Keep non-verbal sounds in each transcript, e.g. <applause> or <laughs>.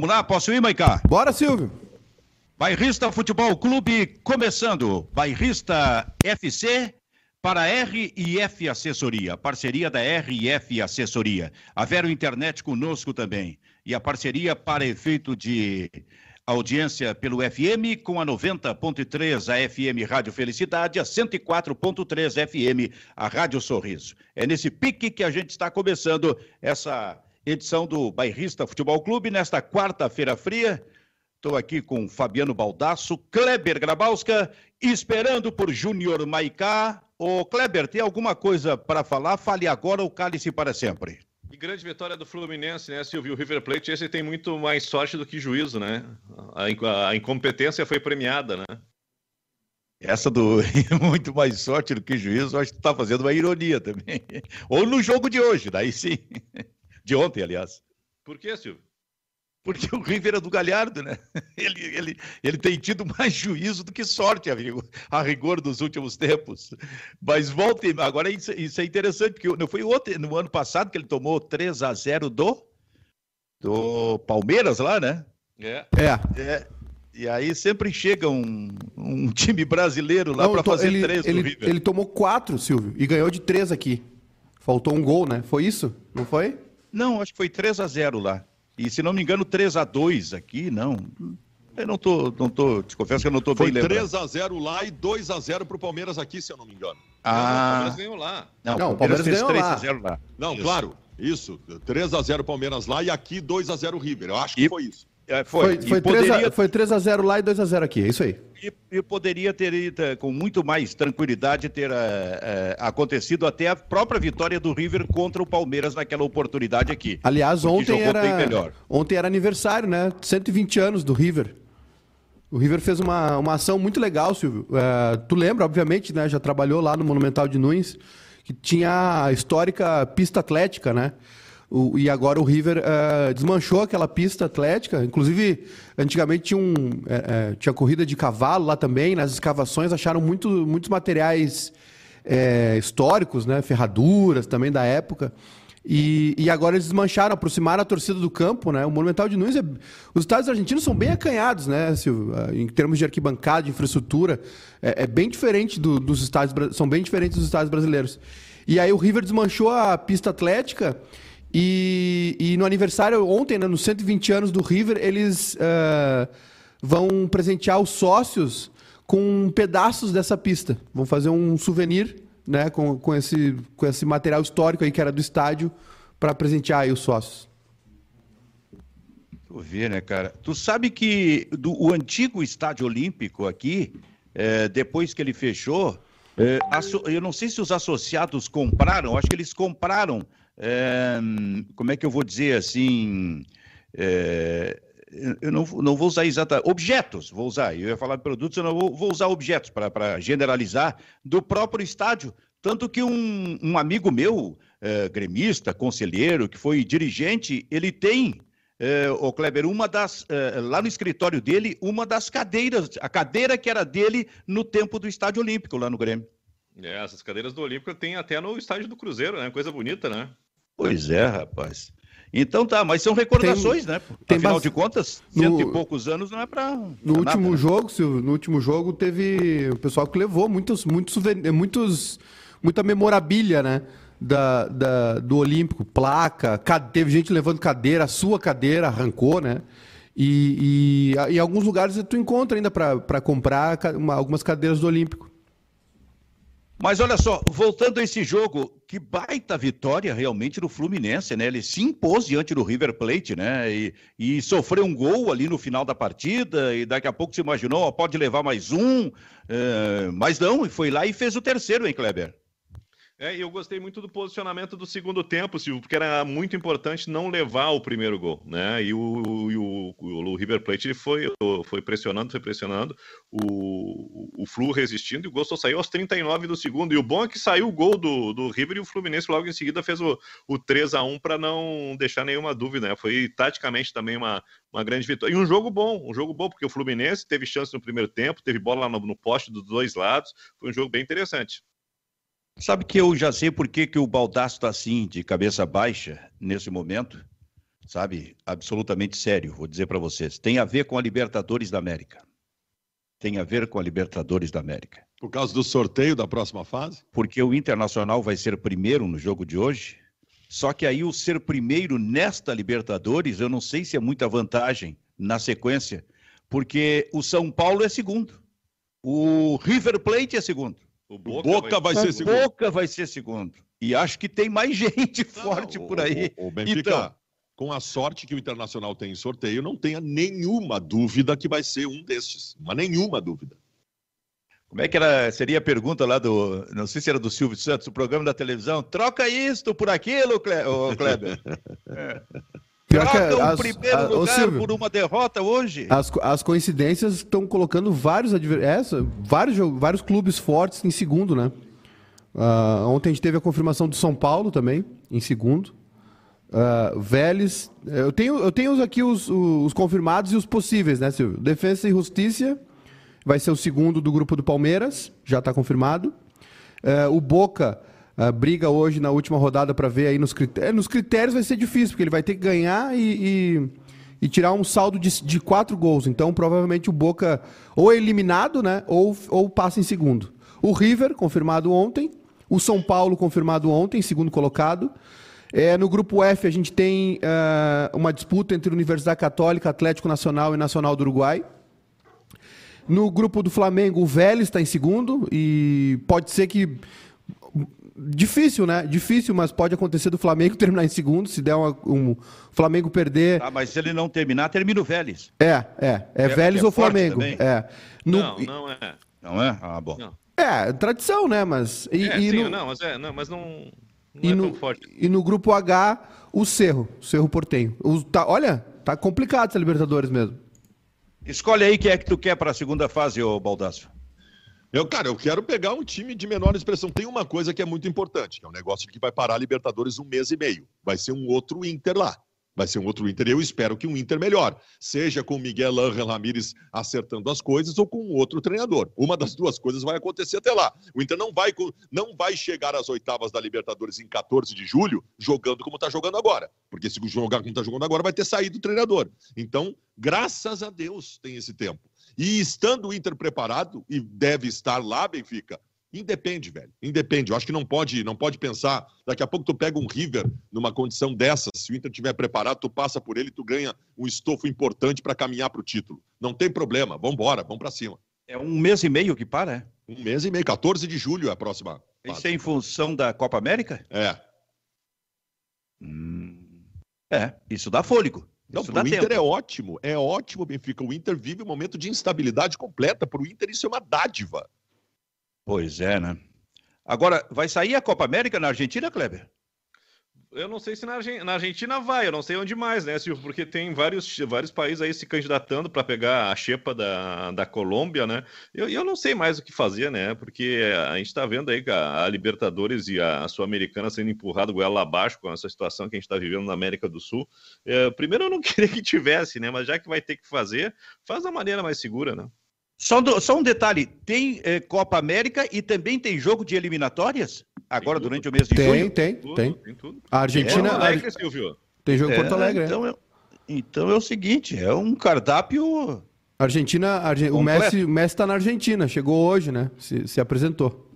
Vamos lá, posso ir, Maicá? Bora, Silvio. Bairrista Futebol Clube começando. Bairrista FC para RIF Assessoria, parceria da RIF Assessoria. A Vero Internet conosco também. E a parceria para efeito de audiência pelo FM com a 90.3 a FM Rádio Felicidade, a 104.3 FM a Rádio Sorriso. É nesse pique que a gente está começando essa edição do Bairrista Futebol Clube nesta quarta-feira fria. Estou aqui com Fabiano Baldasso, Kleber Grabowska, esperando por Júnior Maicá. Ô Kleber, tem alguma coisa para falar? Fale agora ou cale-se para sempre. E grande vitória do Fluminense, né, Silvio? O River Plate, esse tem muito mais sorte do que juízo, né? A, a incompetência foi premiada, né? Essa do <laughs> muito mais sorte do que juízo, acho que tu tá fazendo uma ironia também. Ou no jogo de hoje, daí sim. De ontem, aliás. Por que, Silvio? Porque o River é do Galhardo, né? <laughs> Ele, ele, ele tem tido mais juízo do que sorte, amigo, a rigor dos últimos tempos. Mas volte, agora isso, isso, é interessante, porque não foi ontem, no ano passado que ele tomou 3 a 0 do, do Palmeiras lá, né? É. É. é. E aí sempre chega um, um time brasileiro lá para fazer ele, três ele, River. Ele tomou quatro, Silvio, e ganhou de três aqui. Faltou um gol, né? Foi isso? Não foi? Não, acho que foi 3 a 0 lá. E se não me engano, 3 a 2 aqui, não. Eu não tô, não tô, te confesso que eu não tô Foi bem lembrado. 3 a 0 lá e 2 a 0 pro Palmeiras aqui, se eu não me engano. Ah. Não, o Palmeiras ganhou lá. Não, não o Palmeiras, Palmeiras fez 3 lá. a 0 lá. Não, isso. claro. Isso, 3 a 0 Palmeiras lá e aqui 2 a 0 River. Eu acho que e, foi isso. É, foi. Foi, foi, 3 poderia... a, foi 3 a 0 lá e 2 a 0 aqui, é isso aí. E, e poderia ter ido eh, com muito mais tranquilidade ter é, acontecido até a própria vitória do River contra o Palmeiras naquela oportunidade aqui. Aliás, ontem era, ontem era aniversário, né? 120 anos do River. O River fez uma, uma ação muito legal, Silvio. Tu lembra, obviamente, né? Já trabalhou lá no Monumental de Nunes, que tinha a histórica pista atlética, né? O, e agora o River uh, desmanchou aquela pista atlética. Inclusive, antigamente tinha, um, uh, tinha corrida de cavalo lá também. Nas escavações acharam muito, muitos materiais uh, históricos, né? ferraduras também da época. E, e, agora eles desmancharam, aproximaram a torcida do campo, né? O Monumental de Nunes, é... os estádios argentinos são bem acanhados, né, Silvio? Em termos de arquibancada, de infraestrutura, é, é bem diferente do, dos estádios, são bem diferentes dos estádios brasileiros. E aí o River desmanchou a pista atlética e, e no aniversário ontem, né, nos 120 anos do River, eles uh, vão presentear os sócios com pedaços dessa pista. Vão fazer um souvenir né, com, com, esse, com esse material histórico aí que era do estádio para presentear aí os sócios. Tu vê, né, cara? Tu sabe que do, o antigo estádio olímpico aqui, é, depois que ele fechou, é, eu não sei se os associados compraram, acho que eles compraram é, como é que eu vou dizer assim? É, eu não, não vou usar exatamente. Objetos, vou usar. Eu ia falar de produtos, eu não vou, vou usar objetos para generalizar do próprio estádio. Tanto que um, um amigo meu, é, gremista, conselheiro, que foi dirigente, ele tem, é, o Kleber, uma das. É, lá no escritório dele, uma das cadeiras, a cadeira que era dele no tempo do Estádio Olímpico, lá no Grêmio. É, essas cadeiras do Olímpico tem até no estádio do Cruzeiro, né? Coisa bonita, né? Pois é, rapaz. Então tá, mas são recordações, tem, né? Tem Afinal base... de contas, cento no, e poucos anos não é para. No último nada, né? jogo, Silvio, no último jogo teve o pessoal que levou muitos, muitos, muitos muita memorabilia, né? Da, da, do Olímpico, placa, teve gente levando cadeira, a sua cadeira arrancou, né? E, e em alguns lugares tu encontra ainda para comprar uma, algumas cadeiras do Olímpico. Mas olha só, voltando a esse jogo, que baita vitória realmente do Fluminense, né? Ele se impôs diante do River Plate, né? E, e sofreu um gol ali no final da partida, e daqui a pouco se imaginou, ó, pode levar mais um, é, mas não, e foi lá e fez o terceiro, hein, Kleber? É, eu gostei muito do posicionamento do segundo tempo, Silvio, porque era muito importante não levar o primeiro gol, né? E o, o, o, o River Plate ele foi, foi pressionando, foi pressionando, o, o Flu resistindo, e o gol só saiu aos 39 do segundo. E o bom é que saiu o gol do, do River e o Fluminense logo em seguida fez o, o 3 a 1 para não deixar nenhuma dúvida, né? Foi taticamente também uma, uma grande vitória. E um jogo bom, um jogo bom, porque o Fluminense teve chance no primeiro tempo, teve bola no, no poste dos dois lados, foi um jogo bem interessante. Sabe que eu já sei por que, que o Baldasso está assim, de cabeça baixa, nesse momento? sabe, absolutamente sério, vou dizer para vocês. Tem a ver com a Libertadores da América. Tem a ver com a Libertadores da América. Por causa do sorteio da próxima fase? Porque o Internacional vai ser primeiro no jogo de hoje. Só que aí o ser primeiro nesta Libertadores, eu não sei se é muita vantagem na sequência, porque o São Paulo é segundo. O River Plate é segundo. O Boca, o Boca vai, vai, ser segundo. Boca vai ser segundo. E acho que tem mais <laughs> gente forte não, por aí. O, o Benfica, então, com a sorte que o Internacional tem em sorteio, não tenha nenhuma dúvida que vai ser um destes. Mas nenhuma dúvida. Como é que era, seria a pergunta lá do, não sei se era do Silvio Santos, o programa da televisão, troca isto por aquilo, Kleber. <laughs> é. Troca o primeiro a, lugar Silvio, por uma derrota hoje. As, as coincidências estão colocando vários, essa, vários, vários clubes fortes em segundo, né? Uh, ontem a gente teve a confirmação do São Paulo também, em segundo. Uh, Vélez. Eu tenho, eu tenho aqui os, os, confirmados e os possíveis, né, Silvio? Defesa e Justiça vai ser o segundo do grupo do Palmeiras, já está confirmado. Uh, o Boca uh, briga hoje na última rodada para ver aí nos critérios. Nos critérios vai ser difícil, porque ele vai ter que ganhar e, e, e tirar um saldo de, de, quatro gols. Então, provavelmente o Boca ou é eliminado, né? Ou, ou passa em segundo. O River, confirmado ontem. O São Paulo, confirmado ontem, segundo colocado. É, no grupo F, a gente tem uh, uma disputa entre Universidade Católica, Atlético Nacional e Nacional do Uruguai. No grupo do Flamengo, o Vélez está em segundo e pode ser que Difícil, né? Difícil, mas pode acontecer do Flamengo <laughs> terminar em segundo, se der uma, um Flamengo perder. Ah, mas se ele não terminar, termina o Vélez. É, é. É, é Vélez é ou Flamengo. É. No... Não, não é. Não é? Ah, bom. Não. É, tradição, né? Mas. E, é, e sim, no... não, mas, é, não, mas não. não e, é no, forte. e no grupo H, o Cerro, o Cerro Portenho. O, tá, olha, tá complicado essa Libertadores mesmo. Escolhe aí quem é que tu quer para a segunda fase, ô Baldasso. Eu, cara, eu quero pegar um time de menor expressão. Tem uma coisa que é muito importante, que é um negócio que vai parar a Libertadores um mês e meio. Vai ser um outro Inter lá. Vai ser um outro Inter. Eu espero que um Inter melhor. Seja com Miguel Ángel Ramírez acertando as coisas ou com outro treinador. Uma das duas coisas vai acontecer até lá. O Inter não vai, não vai chegar às oitavas da Libertadores em 14 de julho jogando como está jogando agora. Porque se jogar como está jogando agora, vai ter saído o treinador. Então, graças a Deus tem esse tempo. E estando o Inter preparado, e deve estar lá, Benfica, independe, velho. Independe. Eu acho que não pode, não pode pensar. Daqui a pouco tu pega um River numa condição dessas, se o Inter estiver preparado, tu passa por ele, tu ganha um estofo importante para caminhar para o título. Não tem problema. Vamos embora, vamos para cima. É um mês e meio que para, é? Um mês e meio, 14 de julho é a próxima. Isso é em função da Copa América? É. Hum... É, isso dá fôlego. Não, para o Inter tempo. é ótimo, é ótimo, Benfica. O Inter vive um momento de instabilidade completa. Para o Inter, isso é uma dádiva. Pois é, né? Agora, vai sair a Copa América na Argentina, Kleber? Eu não sei se na, na, Argentina vai, eu não sei onde mais, né, Silvio? Porque tem vários, vários países aí se candidatando para pegar a xepa da, da Colômbia, né? Eu, eu não sei mais o que fazer, né? Porque a gente está vendo aí a, a, Libertadores e a, a Sul-Americana sendo empurrado goela abaixo com essa situação que a gente está vivendo na América do Sul. É, primeiro, eu não <laughs> queria que tivesse, né? Mas já que vai ter que fazer, faz da maneira mais segura, né? Só, do, só um detalhe: tem eh, Copa América e também tem jogo de eliminatórias? Agora, durante o mês de tem, junho? Tem, tem, tem. Tem tudo. A Argentina. É, Alegre, Silvio. Tem jogo em Porto é, Alegre. Então é, então é o seguinte: é um cardápio. Argentina, Arge... o Messi, Messi está na Argentina, chegou hoje, né? Se, se apresentou.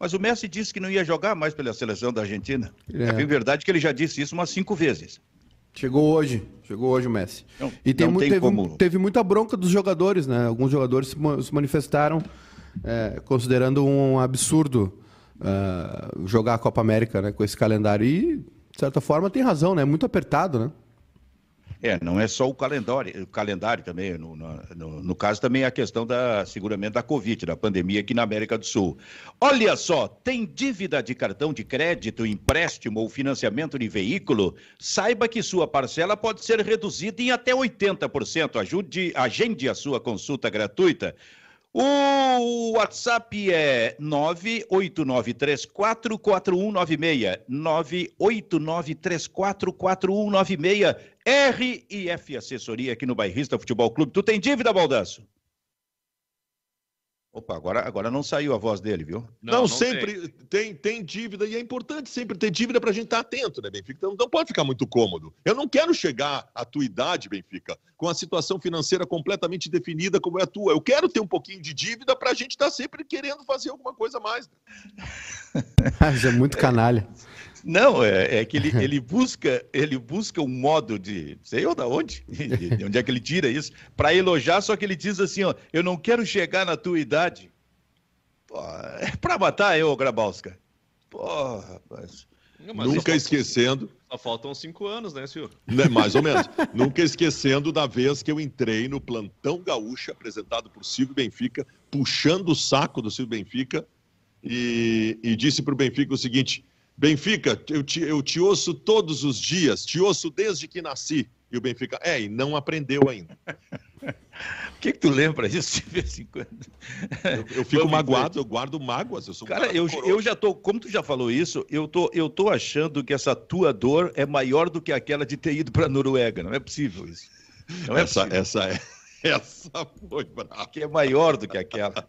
Mas o Messi disse que não ia jogar mais pela seleção da Argentina. É, é verdade que ele já disse isso umas cinco vezes. Chegou hoje, chegou hoje o Messi. Não, e tem, tem teve, como... teve, muita bronca dos jogadores, né? Alguns jogadores se manifestaram é, considerando um absurdo uh, jogar a Copa América né, com esse calendário. E, de certa forma, tem razão, né? É muito apertado, né? É, não é só o calendário, o calendário também, no, no, no, caso também é a questão da, seguramente, da Covid, da pandemia aqui na América do Sul. Olha só, tem dívida de cartão de crédito, empréstimo ou financiamento de veículo? Saiba que sua parcela pode ser reduzida em até 80%. Ajude, agende a sua consulta gratuita. O WhatsApp é 989344196. 989344196. RIF Assessoria aqui no Bairrista Futebol Clube. Tu tem dívida, Baldaço? Opa, agora, agora não saiu a voz dele, viu? Não, não, não sempre tem. tem. Tem, dívida e é importante sempre ter dívida para a gente estar tá atento, né, Benfica? Então não pode ficar muito cômodo. Eu não quero chegar à tua idade, Benfica, com a situação financeira completamente definida como é a tua. Eu quero ter um pouquinho de dívida para a gente estar tá sempre querendo fazer alguma coisa a mais. <laughs> Isso é muito canalha. <laughs> Não, é, é que ele, <laughs> ele, busca, ele busca um modo de, sei eu da onde, <laughs> de onde é que ele tira isso, para elogiar, só que ele diz assim, ó, eu não quero chegar na tua idade. Pô, é para matar eu, Grabowska. Pô, rapaz. Nunca esquecendo. Só faltam cinco anos, né, senhor? Né, mais ou menos. <laughs> Nunca esquecendo da vez que eu entrei no plantão gaúcho, apresentado por Silvio Benfica, puxando o saco do Silvio Benfica, e, e disse para o Benfica o seguinte: Benfica, eu te, eu te ouço todos os dias, te ouço desde que nasci. E o Benfica, é, e não aprendeu ainda. O que, que tu lembra disso de vez em quando? Eu, eu fico Vamos magoado, ver. eu guardo mágoas. Eu sou um cara, cara eu, eu já tô, como tu já falou isso, eu tô, eu tô achando que essa tua dor é maior do que aquela de ter ido para a Noruega. Não é possível isso. Não é essa, possível. essa é. <laughs> Essa foi brava. Que é maior do que aquela.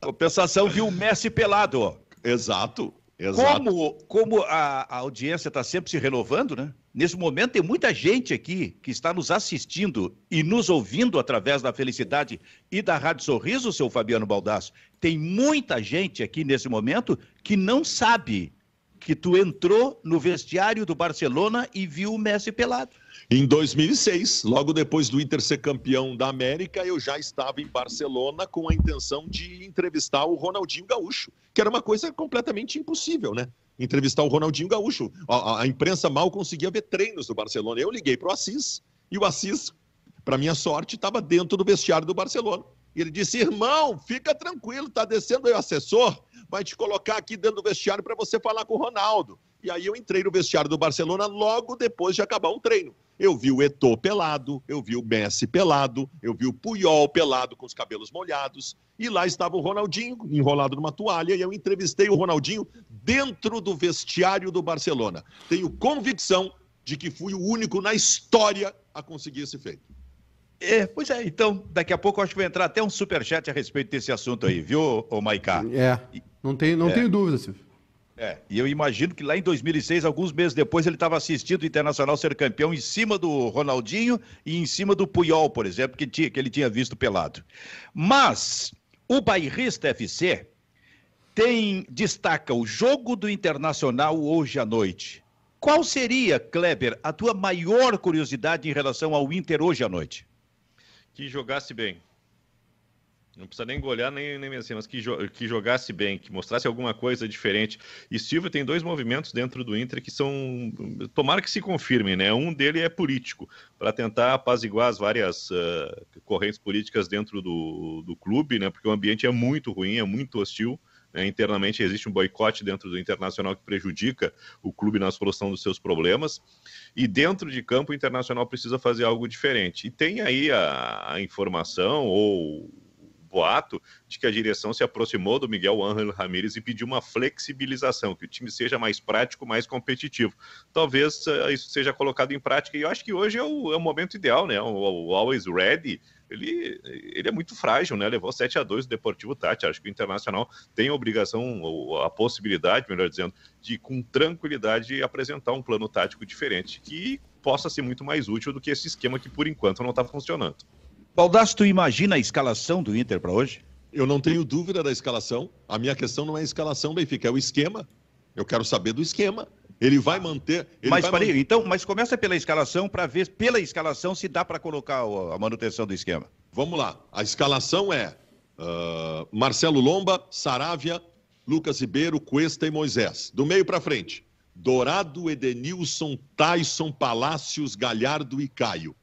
Compensação viu o Messi pelado, ó. Exato. Exato. Como, como a, a audiência está sempre se renovando, né? Nesse momento tem muita gente aqui que está nos assistindo e nos ouvindo através da Felicidade e da Rádio Sorriso, seu Fabiano Baldasso. Tem muita gente aqui nesse momento que não sabe que tu entrou no vestiário do Barcelona e viu o Messi pelado. Em 2006, logo depois do Inter ser campeão da América, eu já estava em Barcelona com a intenção de entrevistar o Ronaldinho Gaúcho, que era uma coisa completamente impossível, né? Entrevistar o Ronaldinho Gaúcho. A, a imprensa mal conseguia ver treinos do Barcelona. Eu liguei para o Assis e o Assis, para minha sorte, estava dentro do vestiário do Barcelona. E ele disse: irmão, fica tranquilo, tá descendo aí o assessor, vai te colocar aqui dentro do vestiário para você falar com o Ronaldo. E aí eu entrei no vestiário do Barcelona logo depois de acabar um treino. Eu vi o Eto'o pelado, eu vi o Messi pelado, eu vi o Puyol pelado com os cabelos molhados, e lá estava o Ronaldinho enrolado numa toalha, e eu entrevistei o Ronaldinho dentro do vestiário do Barcelona. Tenho convicção de que fui o único na história a conseguir esse feito. É, pois é, então, daqui a pouco eu acho que vai entrar até um superchat a respeito desse assunto aí, viu, ô Maiká? É, não, tem, não é. tenho dúvida, Silvio. É, e eu imagino que lá em 2006, alguns meses depois, ele estava assistindo o Internacional ser campeão em cima do Ronaldinho e em cima do Puyol, por exemplo, que, tinha, que ele tinha visto pelado. Mas o Bairrista FC tem destaca o jogo do Internacional hoje à noite. Qual seria, Kleber, a tua maior curiosidade em relação ao Inter hoje à noite? Que jogasse bem. Não precisa nem golear, nem, nem assim, mas que, jo que jogasse bem, que mostrasse alguma coisa diferente. E Silvio tem dois movimentos dentro do Inter que são. Tomara que se confirmem, né? Um dele é político, para tentar apaziguar as várias uh, correntes políticas dentro do, do clube, né? Porque o ambiente é muito ruim, é muito hostil. Né? Internamente existe um boicote dentro do internacional que prejudica o clube na solução dos seus problemas. E dentro de campo, o internacional precisa fazer algo diferente. E tem aí a, a informação ou boato de que a direção se aproximou do Miguel Ángel Ramírez e pediu uma flexibilização, que o time seja mais prático, mais competitivo. Talvez uh, isso seja colocado em prática, e eu acho que hoje é o, é o momento ideal, né? O, o, Always Ready. Ele, ele é muito frágil, né? Levou 7 a 2 o Deportivo Tati. Acho que o Internacional tem a obrigação, ou a possibilidade, melhor dizendo, de com tranquilidade apresentar um plano tático diferente que possa ser muito mais útil do que esse esquema que por enquanto não está funcionando. Baldasso, tu imagina a escalação do Inter para hoje? Eu não tenho dúvida da escalação. A minha questão não é a escalação, Benfica, é o esquema. Eu quero saber do esquema. Ele vai manter. Ele mas, vai man... então, mas começa pela escalação para ver pela escalação se dá para colocar a manutenção do esquema. Vamos lá. A escalação é uh, Marcelo Lomba, Saravia, Lucas Ribeiro, Cuesta e Moisés. Do meio para frente. Dourado, Edenilson, Tyson, Palácios, Galhardo e Caio.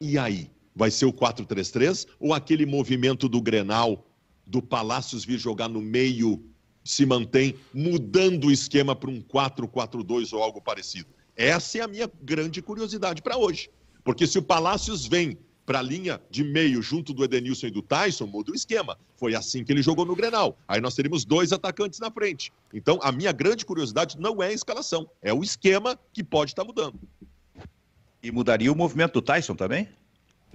E aí? Vai ser o 4-3-3 ou aquele movimento do Grenal, do Palácios vir jogar no meio, se mantém, mudando o esquema para um 4-4-2 ou algo parecido? Essa é a minha grande curiosidade para hoje. Porque se o Palácios vem para a linha de meio junto do Edenilson e do Tyson, muda o esquema. Foi assim que ele jogou no Grenal. Aí nós teríamos dois atacantes na frente. Então, a minha grande curiosidade não é a escalação, é o esquema que pode estar tá mudando. E mudaria o movimento do Tyson também?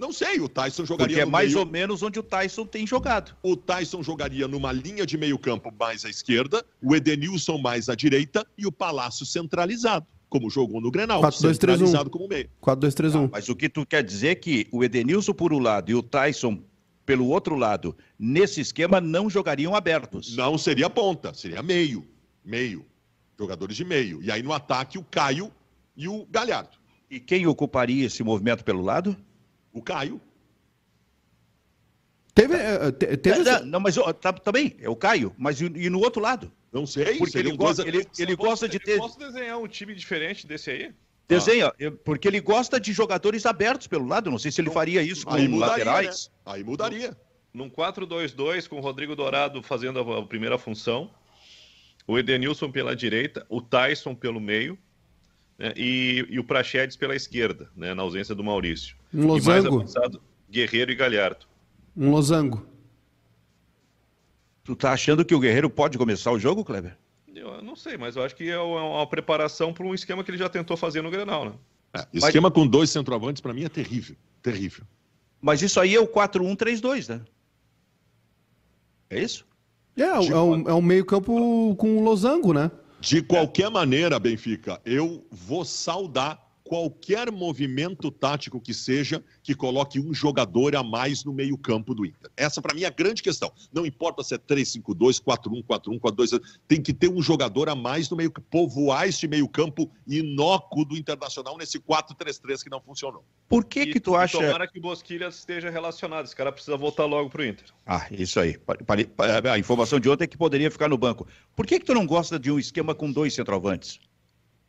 Não sei, o Tyson jogaria Porque é mais meio... ou menos onde o Tyson tem jogado. O Tyson jogaria numa linha de meio campo mais à esquerda, o Edenilson mais à direita e o Palácio centralizado, como jogou no Grenal, 4, 2, 3, centralizado 1. como meio. 4-2-3-1. Ah, mas o que tu quer dizer é que o Edenilson por um lado e o Tyson pelo outro lado, nesse esquema, não jogariam abertos. Não seria ponta, seria meio. Meio. Jogadores de meio. E aí no ataque, o Caio e o Galhardo. E quem ocuparia esse movimento pelo lado? O Caio. Teve. Uh, teve... Não, não, mas tá, tá bem, é o Caio, mas e, e no outro lado? Não sei, porque ele gosta, ele, ele gosta de ter. Posso desenhar um time diferente desse aí? Desenha, porque ele gosta de jogadores abertos pelo lado. Não sei se ele faria isso com mudaria, laterais. Né? Aí mudaria. Num 4-2-2, com o Rodrigo Dourado fazendo a primeira função, o Edenilson pela direita, o Tyson pelo meio, né, e, e, o Prachedes pela esquerda, né, na ausência do Maurício. Um losango. Avançado, Guerreiro e Galhardo. Um losango. Tu tá achando que o Guerreiro pode começar o jogo, Kleber? Eu não sei, mas eu acho que é uma preparação para um esquema que ele já tentou fazer no Grenal, né? É, esquema mas... com dois centroavantes, para mim, é terrível. Terrível. Mas isso aí é o 4-1-3-2, né? É isso? É, é, um, é um meio-campo com losango, né? De qualquer maneira, Benfica, eu vou saudar qualquer movimento tático que seja que coloque um jogador a mais no meio-campo do Inter. Essa, para mim, é a grande questão. Não importa se é 3-5-2, 4-1, 4-1, 4-2, tem que ter um jogador a mais no meio povoar este meio-campo inócuo do Internacional nesse 4-3-3 que não funcionou. Por que e, que tu acha... Tomara que o Bosquilha esteja relacionado. Esse cara precisa voltar logo pro Inter. Ah, isso aí. A informação de ontem é que poderia ficar no banco. Por que que tu não gosta de um esquema com dois centroavantes?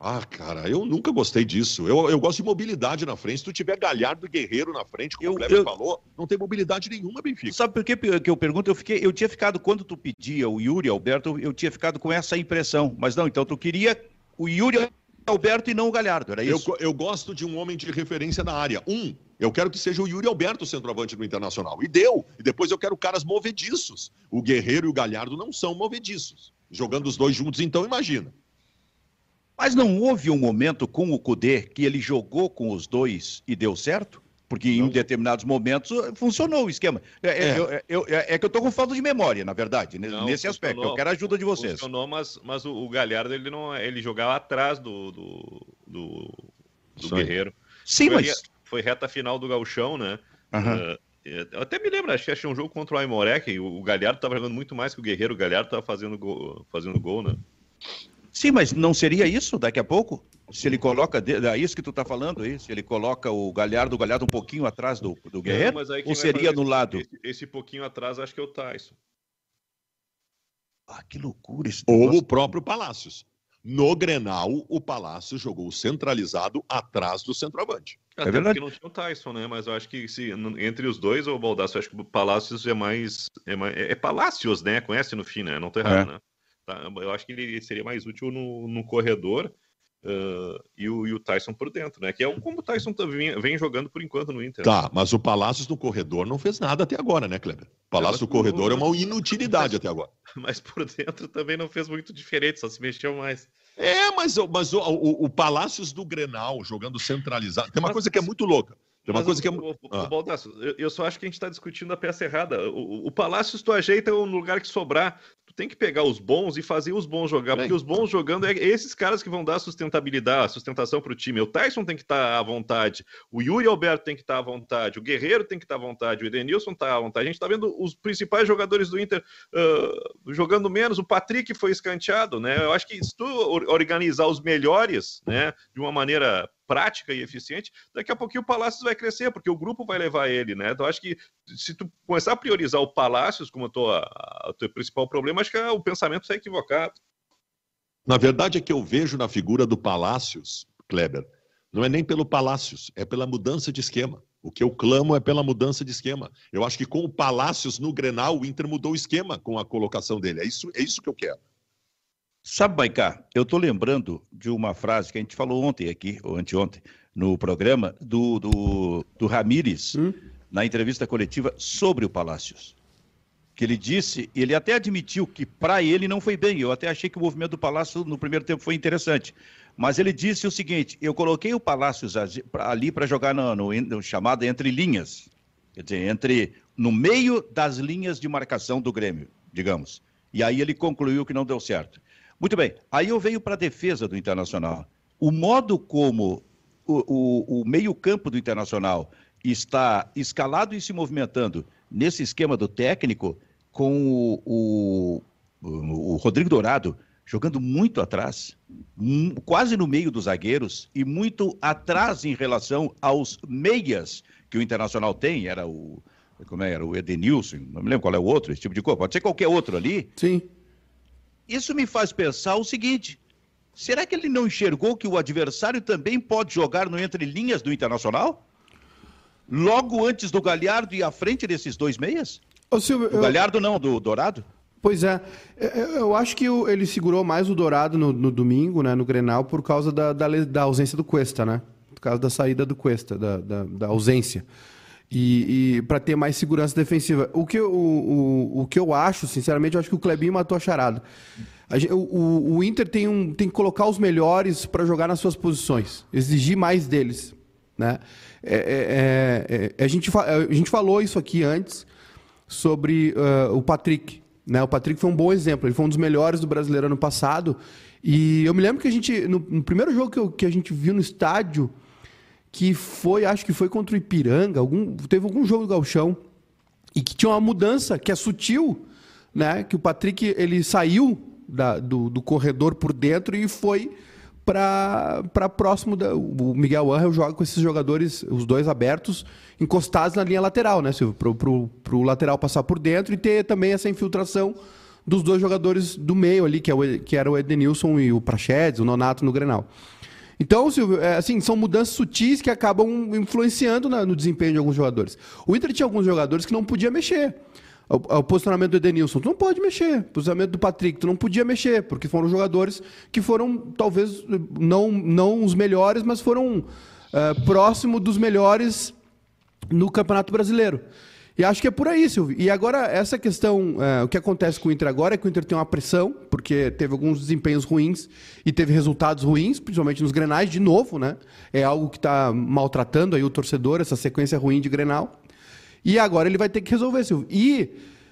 Ah, cara, eu nunca gostei disso. Eu, eu gosto de mobilidade na frente. Se tu tiver Galhardo e Guerreiro na frente, como eu, o Kleber eu... falou, não tem mobilidade nenhuma, Benfica. Sabe por que, que eu pergunto? Eu, fiquei, eu tinha ficado, quando tu pedia o Yuri Alberto, eu tinha ficado com essa impressão. Mas não, então tu queria o Yuri Alberto e não o Galhardo, era isso? Eu, eu gosto de um homem de referência na área. Um, eu quero que seja o Yuri Alberto o centroavante do Internacional. E deu. E depois eu quero caras movediços. O Guerreiro e o Galhardo não são movediços. Jogando os dois juntos, então imagina. Mas não houve um momento com o Cudê que ele jogou com os dois e deu certo? Porque em determinados momentos funcionou o esquema. É, é. é. Eu, eu, é que eu estou com falta de memória, na verdade, não, nesse aspecto. Eu quero a ajuda de vocês. Funcionou, mas, mas o, o Galhardo ele, não, ele jogava atrás do, do, do, do Guerreiro. Sim, foi, mas. Foi reta final do Galchão, né? Uhum. Uh, eu até me lembro, acho que achei um jogo contra o Aimoré, que o Galhardo estava jogando muito mais que o Guerreiro. O Galhardo estava fazendo gol, fazendo gol, né? Sim, mas não seria isso daqui a pouco? Se ele coloca, é isso que tu está falando aí, se ele coloca o Galhardo, o Galhardo um pouquinho atrás do, do Guerreiro, ou seria no lado? Esse, esse, pouquinho atrás acho que é o Tyson. Ah, que loucura isso. Ou o próprio Palácios. No Grenal, o Palácio jogou centralizado atrás do centroavante. Até é verdade. porque não tinha o Tyson, né? Mas eu acho que se, entre os dois, o Baldasso, eu acho que o Palácios é mais. É, mais, é Palácios, né? Conhece no fim, né? Não tô errado, é. né? Tá? Eu acho que ele seria mais útil no, no corredor uh, e, o, e, o, Tyson por dentro, né? Que é como o Tyson tá, vem, vem, jogando por enquanto no Inter. Tá, mas o Palácios no corredor não fez nada até agora, né, Kleber? Palácio no corredor é uma inutilidade mas, até agora. <laughs> Mas por dentro também não fez muito diferente, só se mexeu mais. É, mas, mas o, o, o Palácios do Grenal jogando centralizado. Tem uma mas, coisa que é muito louca. Tem uma Mas coisa o, que é. O, ah. Baldasso, eu, eu, só acho que a gente está discutindo a peça errada. O, o Palácio, se tu ajeita no lugar que sobrar, tu tem que pegar os bons e fazer os bons jogar, porque os bons jogando é esses caras que vão dar sustentabilidade, sustentação para o time. O Tyson tem que estar tá à vontade, o Yuri Alberto tem que estar tá à vontade, o Guerreiro tem que estar tá à vontade, o Edenilson está à vontade. A gente está vendo os principais jogadores do Inter uh, jogando menos, o Patrick foi escanteado, né? Eu acho que se tu organizar os melhores, né, de uma maneira prática e eficiente, daqui a pouquinho o Palácios vai crescer, porque o grupo vai levar ele, né? Então, acho que se tu começar a priorizar o Palácios como o teu principal problema, acho que o pensamento está equivocado. Na verdade, é que eu vejo na figura do Palácios, Kleber, não é nem pelo Palácios, é pela mudança de esquema. O que eu clamo é pela mudança de esquema. Eu acho que com o Palácios no Grenal, o Inter mudou o esquema com a colocação dele. É isso, é isso que eu quero. Sabe, Maicá, eu estou lembrando de uma frase que a gente falou ontem aqui, ou anteontem, no programa, do, do, do Ramires, hum? na entrevista coletiva sobre o Palácios. que ele disse, ele até admitiu que para ele não foi bem. Eu até achei que o movimento do Palácio no primeiro tempo foi interessante. Mas ele disse o seguinte: eu coloquei o Palácio ali para jogar no, no, no chamado entre linhas, quer dizer, entre no meio das linhas de marcação do Grêmio, digamos. E aí ele concluiu que não deu certo. Muito bem. Aí eu venho para a defesa do Internacional. O modo como o, o, o meio-campo do Internacional está escalado e se movimentando nesse esquema do técnico, com o, o, o Rodrigo Dourado jogando muito atrás, quase no meio dos zagueiros e muito atrás em relação aos meias que o Internacional tem, era o como é, era o Edenilson, não me lembro qual é o outro, esse tipo de coisa, pode ser qualquer outro ali. Sim. Isso me faz pensar o seguinte: será que ele não enxergou que o adversário também pode jogar no entre linhas do Internacional? Logo antes do Galhardo e à frente desses dois meias? Ô, Silvio, o eu... Galhardo não, do Dourado? Pois é, eu acho que ele segurou mais o Dourado no, no domingo, né, no Grenal, por causa da, da, da, ausência do Cuesta, né? Por causa da saída do Cuesta, da, da ausência. E, e para ter mais segurança defensiva. O que, eu, o, o, o, que eu acho, sinceramente, eu acho que o Clebinho matou a charada. A, o, o, Inter tem, um, tem que colocar os melhores para jogar nas suas posições, exigir mais deles. Né? É, é, é, é a, gente, a gente falou isso aqui antes sobre uh, o Patrick. Né? O Patrick foi um bom exemplo, ele foi um dos melhores do brasileiro ano passado. E eu me lembro que a gente, no, no primeiro jogo que, eu, que a gente viu no estádio, que foi, acho que foi contra o Ipiranga, algum, teve algum jogo do Galchão, e que tinha uma mudança que é sutil, né? Que o Patrick ele saiu da, do, do corredor por dentro e foi para próximo da, o Miguel Angel joga com esses jogadores, os dois abertos, encostados na linha lateral, né, Silvio? Pro, pro lateral passar por dentro e ter também essa infiltração dos dois jogadores do meio ali, que, é o, que era o Edenilson e o Prachedes, o Nonato no Grenal. Então, Silvio, é, assim, são mudanças sutis que acabam influenciando na, no desempenho de alguns jogadores. O Inter tinha alguns jogadores que não podia mexer. O, o, posicionamento do Edenilson, tu não pode mexer. O posicionamento do Patrick, tu não podia mexer, porque foram jogadores que foram, talvez, não, não os melhores, mas foram uh, próximo dos melhores no Campeonato Brasileiro. E acho que é por aí, Silvio. E agora, essa questão, é, o que acontece com o Inter agora é que o Inter tem uma pressão, porque teve alguns desempenhos ruins e teve resultados ruins, principalmente nos grenais, de novo, né? É algo que está maltratando aí o torcedor, essa sequência ruim de grenal. E agora ele vai ter que resolver, Silvio. E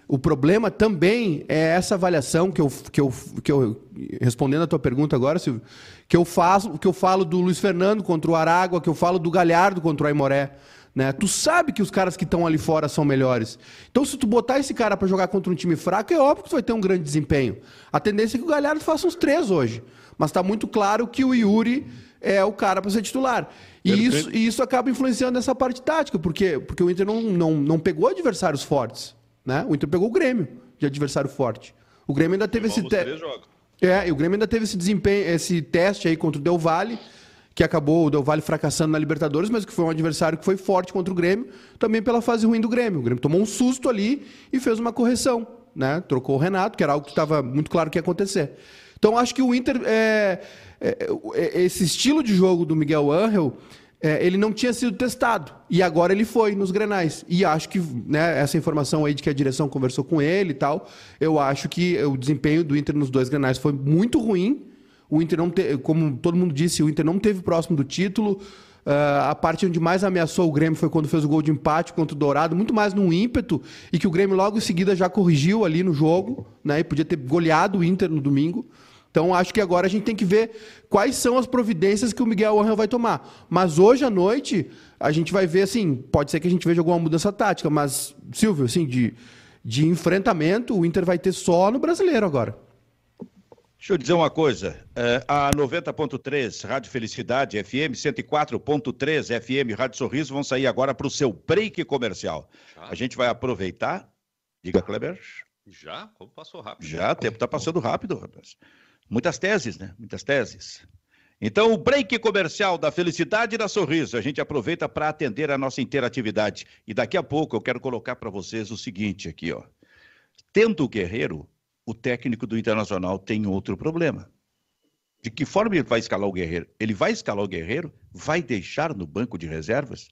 o problema também é essa avaliação que eu, que eu, que eu respondendo a tua pergunta agora, Silvio, que eu faço, que eu falo do Luiz Fernando contra o Aragua, que eu falo do Galhardo contra o Aimoré. Né? Tu sabe que os caras que estão ali fora são melhores. Então, se tu botar esse cara para jogar contra um time fraco, é óbvio que tu vai ter um grande desempenho. A tendência é que o Galhardo faça uns três hoje. Mas está muito claro que o Yuri é o cara para ser titular. E isso, e isso acaba influenciando nessa parte tática, porque, porque o Inter não, não, não pegou adversários fortes. Né? O Inter pegou o Grêmio de adversário forte. O Grêmio ainda teve esse teste. É, e o Grêmio ainda teve esse desempenho, esse teste aí contra o Del Valle que acabou o Del Valle fracassando na Libertadores, mas que foi um adversário que foi forte contra o Grêmio, também pela fase ruim do Grêmio. O Grêmio tomou um susto ali e fez uma correção, né? Trocou o Renato, que era algo que estava muito claro que ia acontecer. Então acho que o Inter, é, é, é, esse estilo de jogo do Miguel Angel, é, ele não tinha sido testado e agora ele foi nos Grenais. E acho que né, essa informação aí de que a direção conversou com ele e tal, eu acho que o desempenho do Inter nos dois Grenais foi muito ruim o Inter não teve, como todo mundo disse, o Inter não teve próximo do título. Uh, a parte onde mais ameaçou o Grêmio foi quando fez o gol de empate contra o Dourado, muito mais num ímpeto, e que o Grêmio logo em seguida já corrigiu ali no jogo, né? E podia ter goleado o Inter no domingo. Então acho que agora a gente tem que ver quais são as providências que o Miguel Angel vai tomar. Mas hoje à noite a gente vai ver assim, pode ser que a gente veja alguma mudança tática, mas Silvio, assim, de, de enfrentamento, o Inter vai ter só no brasileiro agora. Deixa eu dizer uma coisa. É, a 90.3 Rádio Felicidade FM, 104.3 FM Rádio Sorriso vão sair agora para o seu break comercial. Já? A gente vai aproveitar. Diga, Kleber. Já? Como passou rápido? Já, o tempo está passando rápido, rapaz. Muitas teses, né? Muitas teses. Então, o break comercial da Felicidade e da Sorriso, a gente aproveita para atender a nossa interatividade. E daqui a pouco eu quero colocar para vocês o seguinte aqui, ó. Tendo o guerreiro, o técnico do Internacional tem outro problema. De que forma ele vai escalar o Guerreiro? Ele vai escalar o Guerreiro? Vai deixar no banco de reservas?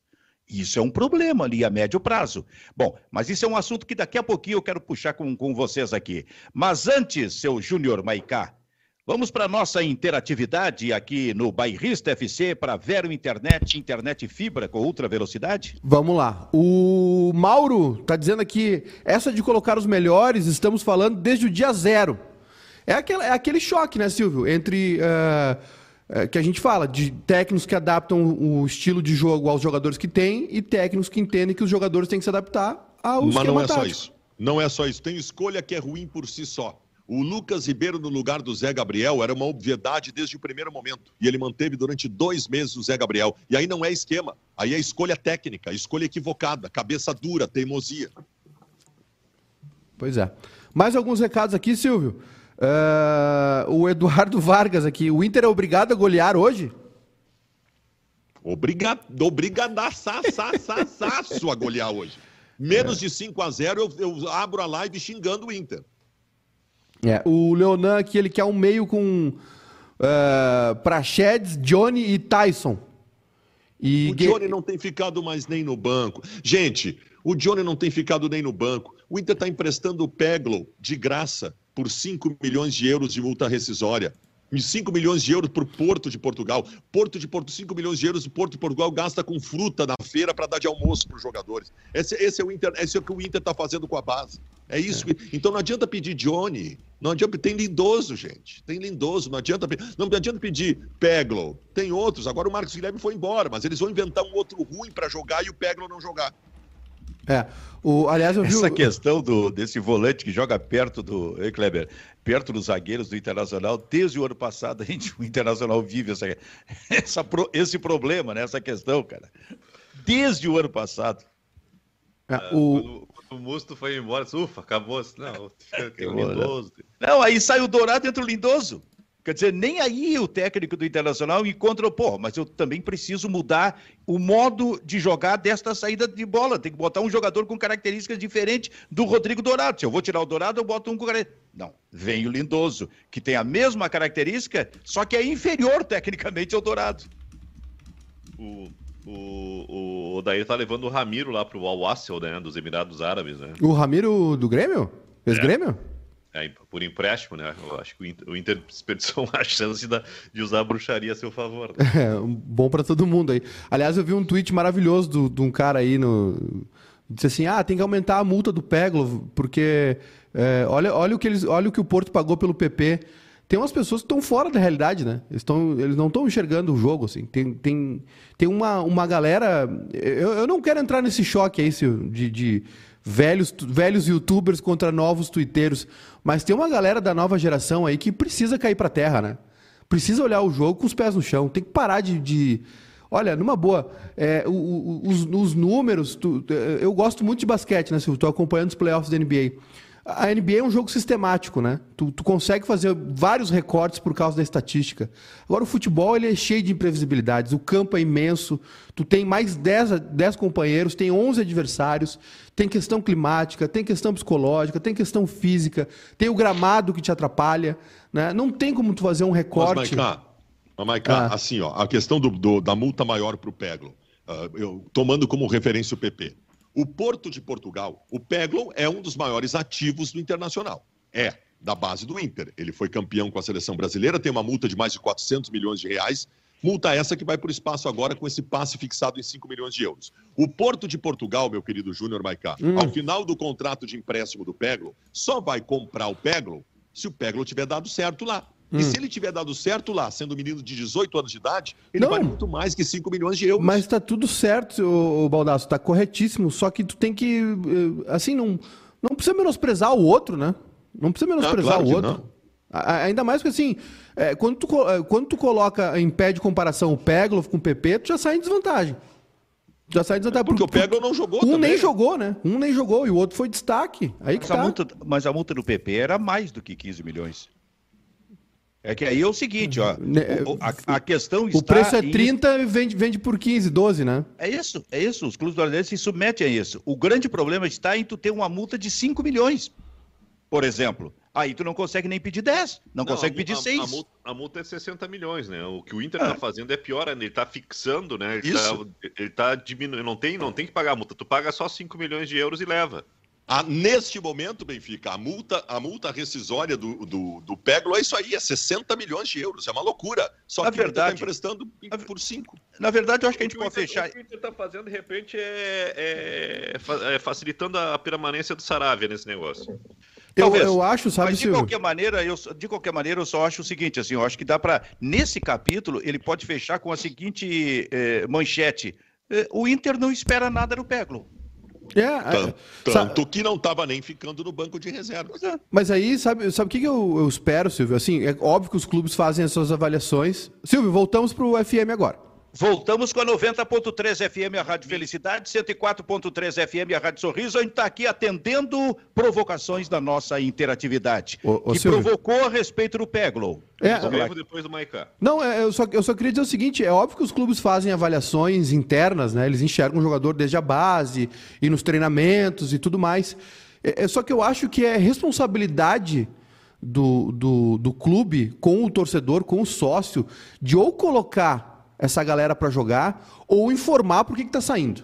Isso é um problema ali a médio prazo. Bom, mas isso é um assunto que daqui a pouquinho eu quero puxar com, com vocês aqui. Mas antes, seu Júnior Maicá, vamos para a nossa interatividade aqui no Bairrista FC para Vero Internet, internet fibra com ultra velocidade? Vamos lá. O Mauro está dizendo aqui, essa de colocar os melhores, estamos falando desde o dia zero. É aquele, é aquele choque, né, Silvio? Entre. Uh que a gente fala de técnicos que adaptam o estilo de jogo aos jogadores que têm e técnicos que entendem que os jogadores têm que se adaptar ao Mas não é tático. só isso. Não é só isso. Tem escolha que é ruim por si só. O Lucas Ribeiro no lugar do Zé Gabriel era uma obviedade desde o primeiro momento. E ele manteve durante dois meses o Zé Gabriel. E aí não é esquema. Aí é escolha técnica, escolha equivocada, cabeça dura, teimosia. Pois é. Mais alguns recados aqui, Silvio. Uh, o Eduardo Vargas aqui. O Inter é obrigado a golear hoje? Obrigado, obrigadaço a golear hoje. Menos é. de 5 a 0 eu, eu, abro a live xingando o Inter. É, o Leonan aqui, ele quer um meio com uh, Prachedes, Johnny e Tyson. E o Johnny não tem ficado mais nem no banco. Gente, o Johnny não tem ficado nem no banco. O Inter está emprestando o Peglo de graça por 5 milhões de euros de multa rescisória. 5 milhões de euros para o Porto de Portugal. Porto de Porto, 5 milhões de euros o Porto de Portugal gasta com fruta na feira para dar de almoço para os jogadores. Esse, esse, é o Inter, esse é o que o Inter está fazendo com a base. É isso. É. Que, então não adianta pedir Johnny. Não adianta, tem lindoso, gente. Tem lindoso. Não adianta, não adianta pedir Peglo. Tem outros. Agora o Marcos Guilherme foi embora, mas eles vão inventar um outro ruim para jogar e o Peglo não jogar. É. O, aliás, eu vi Essa o... questão do, desse volante que joga perto do. Ei, Kleber, perto dos zagueiros do Internacional, desde o ano passado, a gente, o Internacional vive essa, essa, esse problema, né? essa questão, cara. Desde o ano passado. É, o... Quando, quando o Musto foi embora, ufa, <laughs> acabou. Não, fica, o né? Lindoso. Não, aí sai o Dourado entre o Lindoso. Quer dizer, nem aí o técnico do Internacional encontra, pô, mas eu também preciso mudar o modo de jogar desta saída de bola. Tem que botar um jogador com características diferentes do Rodrigo Dourado. Se eu vou tirar o Dourado, eu boto um com Não, vem o Lindoso, que tem a mesma característica, só que é inferior tecnicamente ao Dourado. O, o, o Daí tá levando o Ramiro lá pro Al Wassel, né, dos Emirados Árabes, né? O Ramiro do Grêmio? Ex-Grêmio? É. É, por empréstimo, né? Eu acho que o Inter, <laughs> desperdiçou a chance de, de, usar a bruxaria a seu favor. Né? É, bom para todo mundo aí. Aliás, eu vi um tweet maravilhoso de um cara aí no. Disse assim: ah, tem que aumentar a multa do Peglo, porque é, olha, olha, o que eles, olha o que o Porto pagou pelo PP. Tem umas pessoas que estão fora da realidade, né? Eles, tão, eles não estão enxergando o jogo, assim. Tem, tem, tem uma, uma galera. Eu, eu não quero entrar nesse choque aí, de, de velhos, velhos youtubers contra novos twitteiros. Mas tem uma galera da nova geração aí que precisa cair pra terra, né? Precisa olhar o jogo com os pés no chão. Tem que parar de. de... Olha, numa boa, é, os, os, números. Tu, eu gosto muito de basquete, né, Silvio? Estou acompanhando os playoffs da NBA. A NBA é um jogo sistemático, né? Tu, tu, consegue fazer vários recortes por causa da estatística. Agora, o futebol ele é cheio de imprevisibilidades. O campo é imenso. Tu tem mais 10, 10 companheiros, tem 11 adversários. Tem questão climática, tem questão psicológica, tem questão física. Tem o gramado que te atrapalha. Né? Não tem como tu fazer um recorte. Mas, Maiká, ah. assim, ó, a questão do, do, da multa maior para o Peglo. Uh, eu, tomando como referência o PP. O Porto de Portugal, o Peglo é um dos maiores ativos do Internacional. É, da base do Inter. Ele foi campeão com a seleção brasileira, tem uma multa de mais de 400 milhões de reais. Multa essa que vai para o espaço agora com esse passe fixado em 5 milhões de euros. O Porto de Portugal, meu querido Júnior Maicá, hum. ao final do contrato de empréstimo do Peglo, só vai comprar o Peglo se o Peglo tiver dado certo lá. Hum. E se ele tiver dado certo lá, sendo um menino de 18 anos de idade, ele não, vale muito mais que 5 milhões de euros. Mas está tudo certo, o Baldasso, está corretíssimo. Só que tu tem que. Eh, assim, não, não precisa menosprezar o outro, né? Não precisa menosprezar claro o outro. Ainda mais que assim, é, quando, tu, eh, quando tu coloca em pé de comparação o Peglo com o PP, tu já sai em desvantagem. Já sai em desvantagem. Porque, o Peglo não jogou Um também. nem jogou, né? Um nem jogou e o outro foi destaque. Aí mas, que tá. a multa, mas a multa do PP era mais do que 15 milhões. É que aí é o seguinte, ó. Né, o, a, a, questão está. O preço é 30 e vende, vende por 15, 12, né? É isso, é isso. Os clubes brasileiros se submetem a isso. O grande problema está em tu ter uma multa de 5 milhões, por exemplo. aí tu não consegue nem pedir 10, não, não consegue a, pedir a, 6. A multa, a multa, é 60 milhões, né? O que o Inter está ah. fazendo é pior, né? ele está fixando, né? Ele está tá diminuindo, não tem, não tem que pagar a multa, tu paga só 5 milhões de euros e leva. Ah, neste momento, Benfica, a multa, a multa rescisória do, do, do Peglo é isso aí, é 60 milhões de euros. É uma loucura. Só na que verdade, está emprestando por 5. Na verdade, eu acho que a gente pode fechar. O que o Inter está fazendo, de repente, é, é, é, facilitando a permanência do Saravia nesse negócio. Eu, eu acho, sabe, Mas de qualquer maneira, eu, de qualquer maneira, eu só acho o seguinte, assim, eu acho que dá para nesse capítulo ele pode fechar com a seguinte eh, manchete: eh, o Inter não espera nada do Peglo. É, é tanto, que não estava nem ficando no banco de reservas. É. Mas aí, sabe, sabe o que, eu, eu espero, Silvio? Assim, é óbvio que os clubes fazem as suas avaliações. Silvio, voltamos para o FM agora. Voltamos com a 90.3 FM, a Rádio Felicidade, 104.3 FM, a Rádio Sorriso. A gente está aqui atendendo provocações da nossa interatividade. O, o que Silvio. provocou a respeito do Peglow. É, depois do Maicá. Não, é, eu, só, eu só queria dizer o seguinte: é óbvio que os clubes fazem avaliações internas, né? Eles enxergam o jogador desde a base e nos treinamentos e tudo mais. É, é só que eu acho que é responsabilidade do, do, do clube com o torcedor, com o sócio, de ou colocar essa galera para jogar ou informar por que está saindo.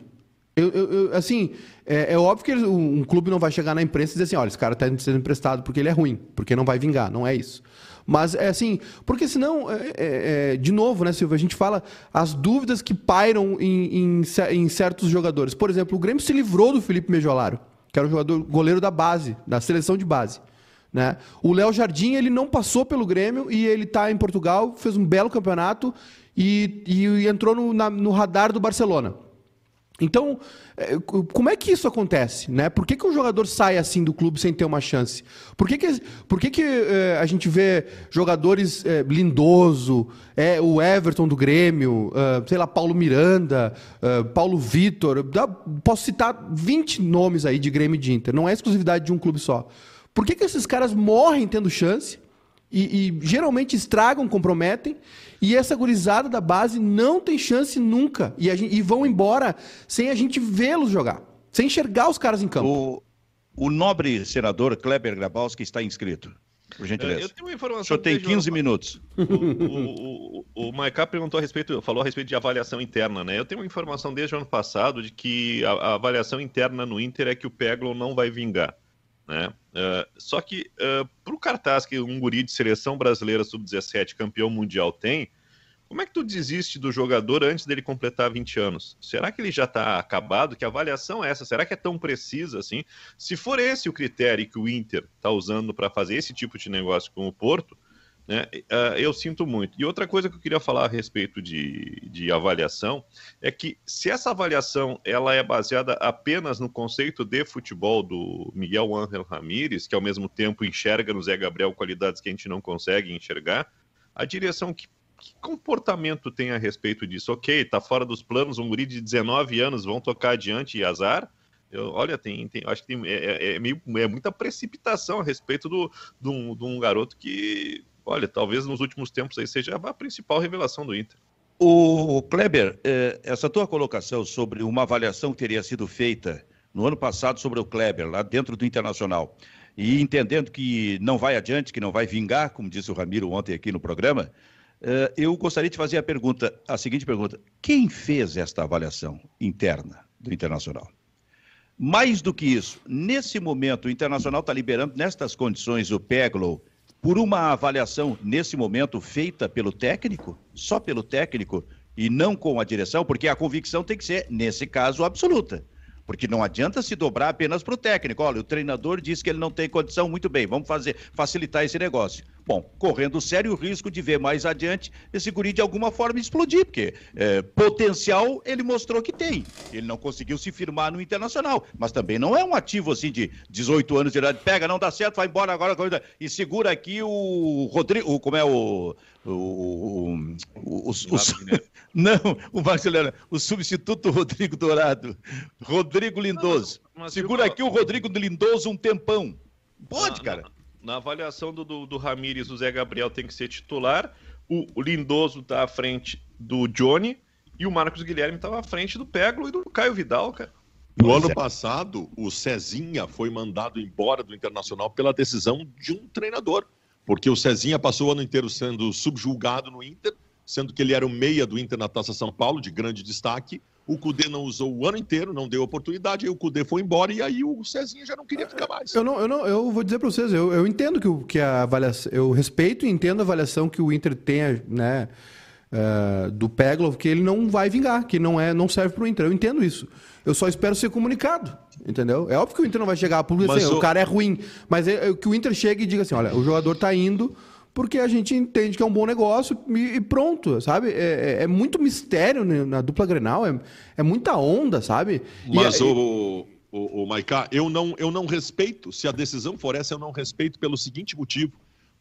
Eu, eu, eu, assim, é, é, óbvio que um clube não vai chegar na imprensa e dizer assim, olha, esse cara está sendo emprestado porque ele é ruim, porque não vai vingar, não é isso. Mas é assim, porque senão, é, é, é de novo, né, Silvio, a gente fala as dúvidas que pairam em, em, em, certos jogadores. Por exemplo, o Grêmio se livrou do Felipe Mejolaro, que era um jogador goleiro da base, da seleção de base. Né? O Léo Jardim ele não passou pelo Grêmio e ele está em Portugal, fez um belo campeonato e, e entrou no, na, no radar do Barcelona. Então, é, como é que isso acontece? Né? Por que, que um jogador sai assim do clube sem ter uma chance? Por que, que, por que, que é, a gente vê jogadores é, lindoso, é, o Everton do Grêmio, é, sei lá, Paulo Miranda, é, Paulo Vitor, posso citar 20 nomes aí de Grêmio e de Inter, não é exclusividade de um clube só. Por que, que esses caras morrem tendo chance e, e geralmente estragam, comprometem, e essa gurizada da base não tem chance nunca. E, gente, e vão embora sem a gente vê-los jogar, sem enxergar os caras em campo. O, o nobre senador Kleber Grabowski está inscrito. Por gentileza. Eu tenho uma informação. O senhor tem 15 minutos. O, o, o, o Maiká perguntou a respeito, falou a respeito de avaliação interna, né? Eu tenho uma informação desde o ano passado de que a, a avaliação interna no Inter é que o Peglo não vai vingar. Né? Uh, só que uh, para o cartaz que um guri de seleção brasileira sub-17 campeão mundial tem, como é que tu desiste do jogador antes dele completar 20 anos? Será que ele já está acabado? Que avaliação é essa? Será que é tão precisa assim? Se for esse o critério que o Inter está usando para fazer esse tipo de negócio com o Porto, né? Uh, eu sinto muito. E outra coisa que eu queria falar a respeito de, de avaliação é que se essa avaliação ela é baseada apenas no conceito de futebol do Miguel Ángel Ramírez, que ao mesmo tempo enxerga no Zé Gabriel qualidades que a gente não consegue enxergar, a direção que, que comportamento tem a respeito disso? Ok, está fora dos planos, um guri de 19 anos vão tocar adiante e azar. Eu, olha, tem, tem, acho que tem, é, é, é, meio, é muita precipitação a respeito do, de um garoto que olha, talvez nos últimos tempos aí seja a principal revelação do Inter. O Kleber, eh, essa tua colocação sobre uma avaliação que teria sido feita no ano passado sobre o Kleber, lá dentro do Internacional, e entendendo que não vai adiante, que não vai vingar, como disse o Ramiro ontem aqui no programa, eh, eu gostaria de fazer a pergunta, a seguinte pergunta: quem fez esta avaliação interna do Internacional? Mais do que isso, nesse momento, o Internacional está liberando, nestas condições, o Peglow por uma avaliação, nesse momento, feita pelo técnico, só pelo técnico, e não com a direção, porque a convicção tem que ser, nesse caso, absoluta. Porque não adianta se dobrar apenas para o técnico. Olha, o treinador diz que ele não tem condição, muito bem, vamos fazer, facilitar esse negócio. Bom, correndo sério risco de ver mais adiante esse guri de alguma forma explodir, porque é, potencial ele mostrou que tem. Ele não conseguiu se firmar no Internacional, mas também não é um ativo assim de 18 anos de idade. Pega, não dá certo, vai embora agora e segura aqui o Rodrigo, como é o. o, o, o, o, <laughs> não, o Marcelo, o substituto Rodrigo Dourado, Rodrigo Lindoso. Segura aqui o Rodrigo Lindoso um tempão. Pode, cara na avaliação do, do, do Ramires, o Zé Gabriel tem que ser titular, o, o Lindoso está à frente do Johnny e o Marcos Guilherme estava à frente do Peglo e do Caio Vidal, cara. No ano é. passado, o Cezinha foi mandado embora do Internacional pela decisão de um treinador, porque o Cezinha passou o ano inteiro sendo subjulgado no Inter, sendo que ele era o meia do Inter na Taça São Paulo, de grande destaque. O Cudê não usou o ano inteiro, não deu oportunidade, aí o Cudê foi embora e aí o Cezinha já não queria ficar mais. Eu não, eu não, eu vou dizer para vocês, eu, eu entendo que, que a avaliação, eu respeito e entendo a avaliação que o Inter tenha, né? uh, do Peglov que ele não vai vingar, que não é, não serve para o Inter. Eu entendo isso. Eu só espero ser comunicado, entendeu? É óbvio que o Inter não vai chegar a público assim, o... o cara é ruim, mas é, é, que o Inter chegue e diga assim, olha, o jogador está indo porque a gente entende que é um bom negócio e, pronto, sabe? É, é, é muito mistério na dupla Grenal, é, é muita onda, sabe? Mas e, o, o, o Maiká, eu não, eu não respeito, se a decisão for essa, eu não respeito pelo seguinte motivo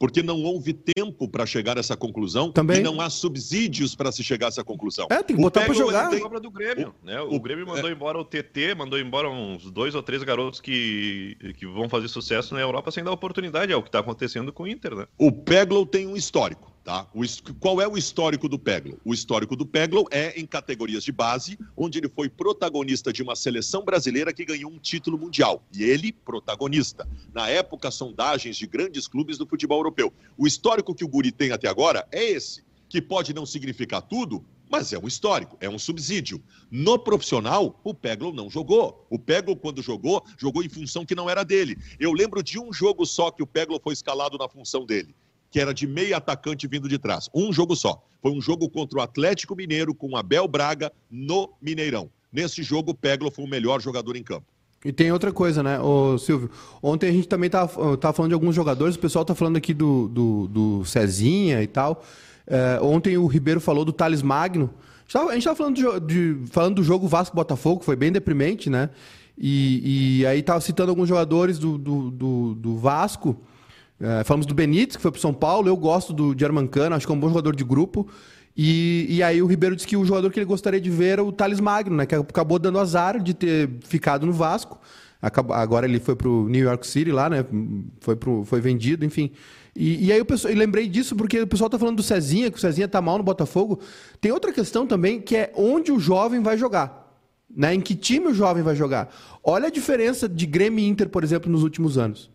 porque não houve tempo para chegar a essa conclusão Também. e não há subsídios para se chegar a essa conclusão. É, tem que botar para jogar. Tem obra do Grêmio, o, né? O, o Grêmio mandou é... embora o TT, mandou embora uns dois ou três garotos que, que vão fazer sucesso na Europa sem dar oportunidade, é o que está acontecendo com o Inter, né? O Peglow tem um histórico. Tá? O, qual é o histórico do Peglo? O histórico do Peglo é em categorias de base, onde ele foi protagonista de uma seleção brasileira que ganhou um título mundial. E ele, protagonista. Na época, sondagens de grandes clubes do futebol europeu. O histórico que o Guri tem até agora é esse, que pode não significar tudo, mas é um histórico, é um subsídio. No profissional, o Peglo não jogou. O Peglo, quando jogou, jogou em função que não era dele. Eu lembro de um jogo só que o Peglo foi escalado na função dele que era de meio atacante vindo de trás. Um jogo só. Foi um jogo contra o Atlético Mineiro com Abel Braga no Mineirão. Nesse jogo, o Peglo foi o melhor jogador em campo. E tem outra coisa, né, Ô, Silvio? Ontem a gente também estava tava falando de alguns jogadores, o pessoal está falando aqui do, do, do Cezinha e tal. É, ontem o Ribeiro falou do Thales Magno. A gente estava falando, de, de, falando do jogo Vasco-Botafogo, foi bem deprimente, né? E, e aí estava citando alguns jogadores do, do, do, do Vasco. É, falamos do Benítez, que foi para São Paulo. Eu gosto do, de Armancano, acho que é um bom jogador de grupo. E, e aí o Ribeiro disse que o jogador que ele gostaria de ver era o Thales Magno, né? Que acabou dando azar de ter ficado no Vasco. Acabou, agora ele foi para o New York City lá, né? Foi, pro, foi vendido, enfim. E, e aí eu, eu lembrei disso porque o pessoal está falando do Cezinha, que o Cezinha está mal no Botafogo. Tem outra questão também, que é onde o jovem vai jogar. Né? Em que time o jovem vai jogar? Olha a diferença de Grêmio e Inter, por exemplo, nos últimos anos.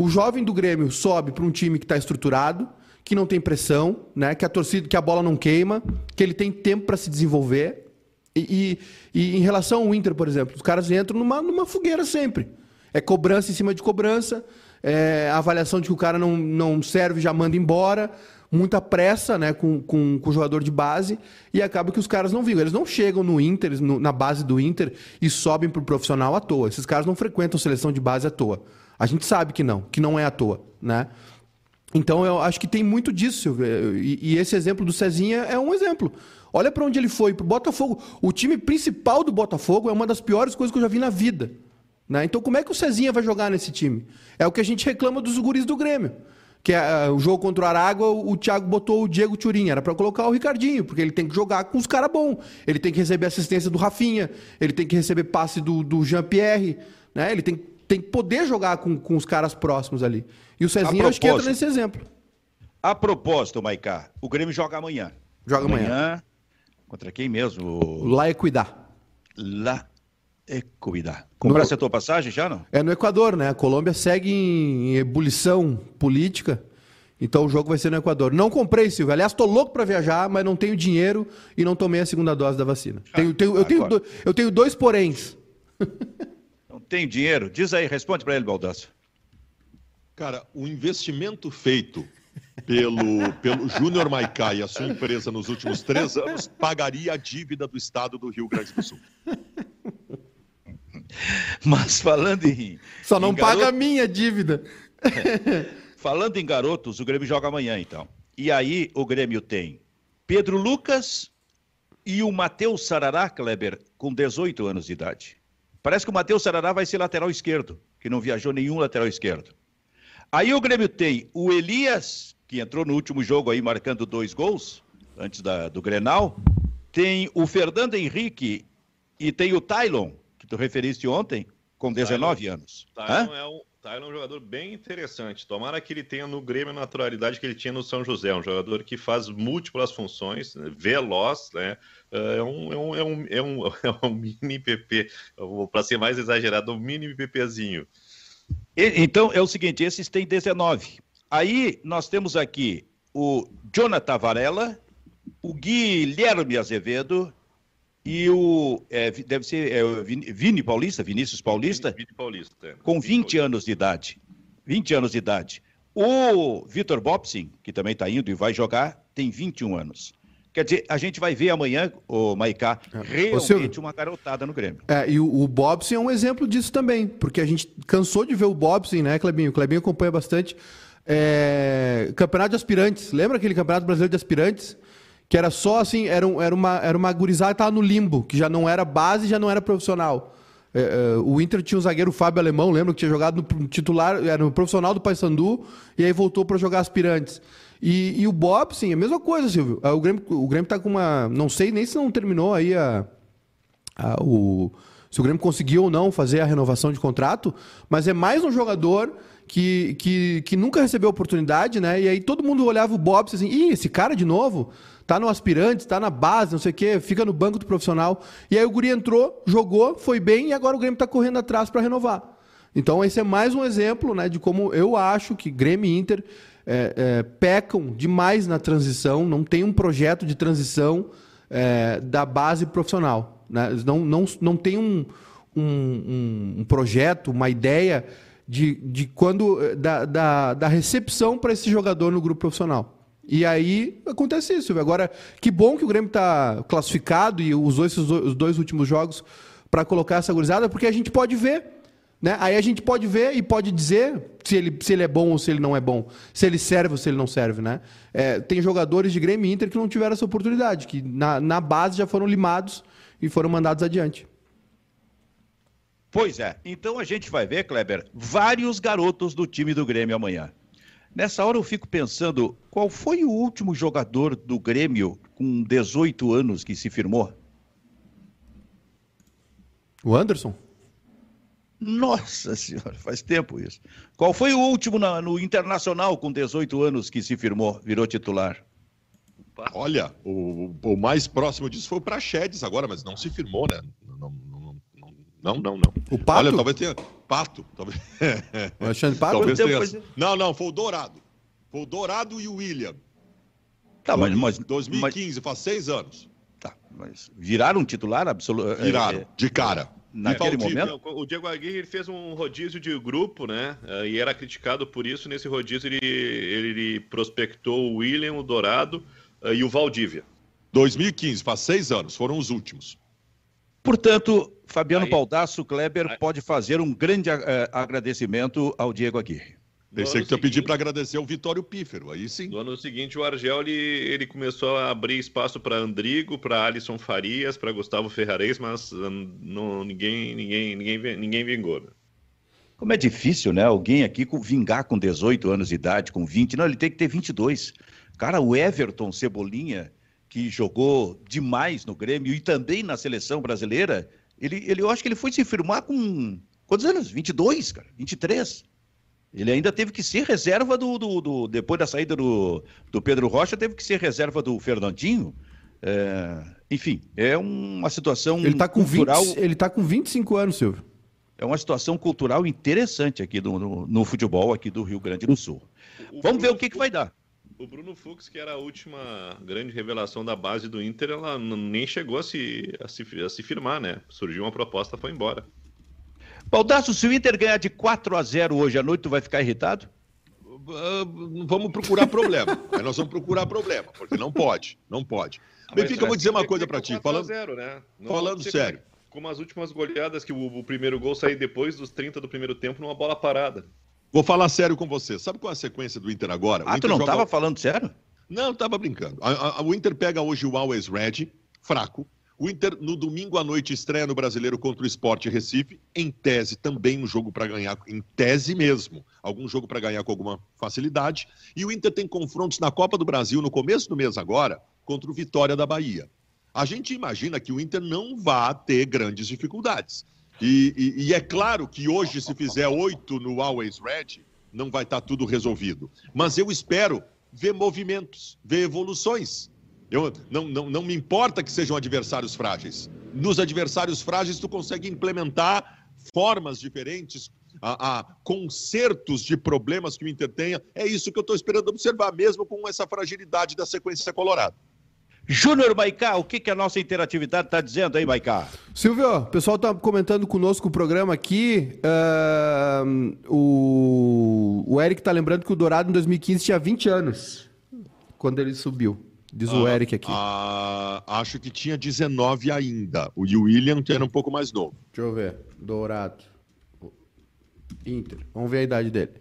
O jovem do Grêmio sobe para um time que está estruturado, que não tem pressão, né? que a torcida, que a bola não queima, que ele tem tempo para se desenvolver. E, e, e, em relação ao Inter, por exemplo, os caras entram numa, numa fogueira sempre. É cobrança em cima de cobrança, é avaliação de que o cara não, não serve, já manda embora, muita pressa né, com, com, com o jogador de base, e acaba que os caras não vivem. Eles não chegam no Inter, no, na base do Inter, e sobem para o profissional à toa. Esses caras não frequentam seleção de base à toa. A gente sabe que não, que não é à toa, né? Então eu acho que tem muito disso. E, e esse exemplo do Cezinha é um exemplo. Olha para onde ele foi, para o Botafogo. O time principal do Botafogo é uma das piores coisas que eu já vi na vida. Né? Então como é que o Cezinha vai jogar nesse time? É o que a gente reclama dos guris do Grêmio. Que é, uh, o jogo contra o Aragua, o, Thiago botou o Diego Turin. Era para colocar o Ricardinho, porque ele tem que jogar com os caras bons. Ele tem que receber assistência do Rafinha, ele tem que receber passe do, do Jean-Pierre. Né? Ele tem tem que poder jogar com, com os caras próximos ali. E o Cezinha acho que entra nesse exemplo. A propósito, Maicá, o Grêmio joga amanhã. Joga amanhã. amanhã. Contra quem mesmo? Lá é cuidar. Lá é cuidar. Compraste no... a tua passagem já, não? É no Equador, né? A Colômbia segue em ebulição política. Então o jogo vai ser no Equador. Não comprei, Silvio. Aliás, estou louco para viajar, mas não tenho dinheiro e não tomei a segunda dose da vacina. Tenho, tenho, eu, tenho do, eu tenho dois poréns. <laughs> tem dinheiro? Diz aí, responde para ele, Baldasso. Cara, o investimento feito pelo, pelo Júnior Maicá e a sua empresa nos últimos três anos pagaria a dívida do Estado do Rio Grande do Sul. Mas falando em. Só não em garoto... paga a minha dívida. falando em garotos, o Grêmio joga amanhã, então. E aí o Grêmio tem Pedro Lucas e o Matheus Sarará Kleber, com 18 anos de idade. Parece que o Matheus Sarará vai ser lateral esquerdo, que não viajou nenhum lateral esquerdo. Aí o Grêmio tem o Elias, que entrou no último jogo aí marcando dois gols, antes da, do Grenal. Tem o Fernando Henrique e tem o Tylon, que tu referiste ontem, com 19 Tylon, anos. Tylon é, um, Tyler é um jogador bem interessante. Tomara que ele tenha no Grêmio a naturalidade que ele tinha no São José. Um jogador que faz múltiplas funções, né? veloz, né? É um, é um, é um, é um, é um <laughs> mini PP. Para ser mais exagerado, um mini PPzinho. Então, é o seguinte, esses têm 19. Aí nós temos aqui o Jonathan Varela, o Guilherme Azevedo e o. É, deve ser é, Vini Paulista, Vinícius Paulista. Vini, Vini Paulista. É. Com 20 Paulista. anos de idade. 20 anos de idade. O Vitor Bobsin, que também está indo e vai jogar, tem 21 anos. Quer dizer, a gente vai ver amanhã, o Maicá, é. realmente uma garotada no Grêmio. É, e o, o Bobson é um exemplo disso também, porque a gente cansou de ver o Bobson, né, Clebinho? O Clebinho acompanha bastante. É... Campeonato de aspirantes. Lembra aquele campeonato brasileiro de aspirantes? Que era só assim, era, um, era, uma, era uma gurizada que estava no limbo, que já não era base já não era profissional. É, é, o Inter tinha um zagueiro Fábio Alemão, lembra que tinha jogado no titular, era no profissional do Paysandu, e aí voltou para jogar aspirantes. E, e, o Bob, sim, a mesma coisa, Silvio. É, o Grêmio, o Grêmio tá com uma. Não sei nem se não terminou aí a, a, o. Se o Grêmio conseguiu ou não fazer a renovação de contrato, mas é mais um jogador que, que, que nunca recebeu oportunidade, né? E aí todo mundo olhava o Bob assim, ih, esse cara de novo, tá no aspirante, tá na base, não sei o quê, fica no banco do profissional. E aí o Guri entrou, jogou, foi bem e agora o Grêmio tá correndo atrás para renovar. Então esse é mais um exemplo, né, de como eu acho que Grêmio e Inter é, é, pecam demais na transição, não tem um projeto de transição é, da base profissional. Né? Não, não, não tem um, um, um projeto, uma ideia de, de quando da, da, da recepção para esse jogador no grupo profissional. E aí acontece isso. Agora, que bom que o Grêmio está classificado e usou esses os dois últimos jogos para colocar essa gurizada, porque a gente pode ver né? Aí a gente pode ver e pode dizer se ele, se ele é bom ou se ele não é bom, se ele serve ou se ele não serve. Né? É, tem jogadores de Grêmio e Inter que não tiveram essa oportunidade, que na, na base já foram limados e foram mandados adiante. Pois é. Então a gente vai ver, Kleber, vários garotos do time do Grêmio amanhã. Nessa hora eu fico pensando, qual foi o último jogador do Grêmio com 18 anos que se firmou? O Anderson? Nossa senhora, faz tempo isso. Qual foi o último na, no Internacional com 18 anos que se firmou, virou titular? Olha, o, o mais próximo disso foi o Praxedes agora, mas não se firmou, né? Não, não, não, não. não. O Pato? Olha, talvez tenha... Pato. Talvez... O Alexandre <laughs> Pato? Talvez tenha... Não, não, foi o Dourado. Foi o Dourado e o William. Tá, mas, mas 2015, mas... faz seis anos. Tá, mas viraram titular absoluto? Viraram, é, de cara naquele momento? O Diego Aguirre fez um rodízio de grupo, né? Eh, e era criticado por isso. Nesse rodízio ele, ele prospectou o William, o Dourado eh, e o Valdívia. 2015, faz seis anos, foram os últimos. Portanto, Fabiano Aí... Baldasso Kleber Aí... pode fazer um grande uh, agradecimento ao Diego Aguirre. Pensei que eu pedi para agradecer ao Vitório Pífero, aí sim. No ano seguinte, o Argel ele, ele começou a abrir espaço para Andrigo, para Alisson Farias, para Gustavo Ferrares, mas hum, não, ninguém, ninguém, ninguém, ninguém vingou. Né? Como é difícil, né? Alguém aqui com, vingar com 18 anos de idade, com 20. Não, ele tem que ter 22. Cara, o Everton Cebolinha, que jogou demais no Grêmio e também na seleção brasileira, ele, ele, eu acho que ele foi se firmar com. Quantos anos? 22, cara? 23. Ele ainda teve que ser reserva do, do, do, depois da saída do, do Pedro Rocha, teve que ser reserva do Fernandinho. É, enfim, é uma situação ele tá com cultural. 20, ele está com 25 anos, Silvio. É uma situação cultural interessante aqui do, no, no futebol aqui do Rio Grande do Sul. O Vamos ver o que, que vai dar. O Bruno Fux, que era a última grande revelação da base do Inter, ela nem chegou a se, a se, a se firmar, né? Surgiu uma proposta, foi embora. Baldasso, se o Inter ganhar de 4 a 0 hoje à noite, tu vai ficar irritado? Uh, vamos procurar problema. <laughs> Aí nós vamos procurar problema, porque não pode, não pode. Ah, Benfica, eu vou dizer uma coisa para ti. Falando, 0, né? falando sério. Como as últimas goleadas, que o, o, primeiro gol saiu depois dos 30 do primeiro tempo numa bola parada. Vou falar sério com você. Sabe qual é a sequência do Inter agora? Ah, Inter tu não estava joga... falando sério? Não, estava brincando. A, a, o Inter pega hoje o Always Red, fraco, o Inter, no domingo à noite, estreia no Brasileiro contra o Sport Recife. Em tese, também um jogo para ganhar, em tese mesmo. Algum jogo para ganhar com alguma facilidade. E o Inter tem confrontos na Copa do Brasil no começo do mês agora, contra o Vitória da Bahia. A gente imagina que o Inter não vá ter grandes dificuldades. E, e, e, é claro que hoje, se fizer oito no Always Red, não vai estar tá tudo resolvido. Mas eu espero ver movimentos, ver evoluções. Eu, não, não, não me importa que sejam adversários frágeis. Nos adversários frágeis, tu consegue implementar formas diferentes, a, a consertos de problemas que o Inter tenha. É isso que eu estou esperando observar, mesmo com essa fragilidade da sequência colorada. Júnior Maicá, o que, que a nossa interatividade está dizendo aí, Maicá? Silvio, o pessoal está comentando conosco o programa aqui. Uh, o, o Eric está lembrando que o Dourado em 2015 tinha 20 anos quando ele subiu. Diz o ah, Eric aqui. Ah, acho que tinha 19 ainda. O William era um pouco mais novo. Deixa eu ver. Dourado. Inter. Vamos ver a idade dele.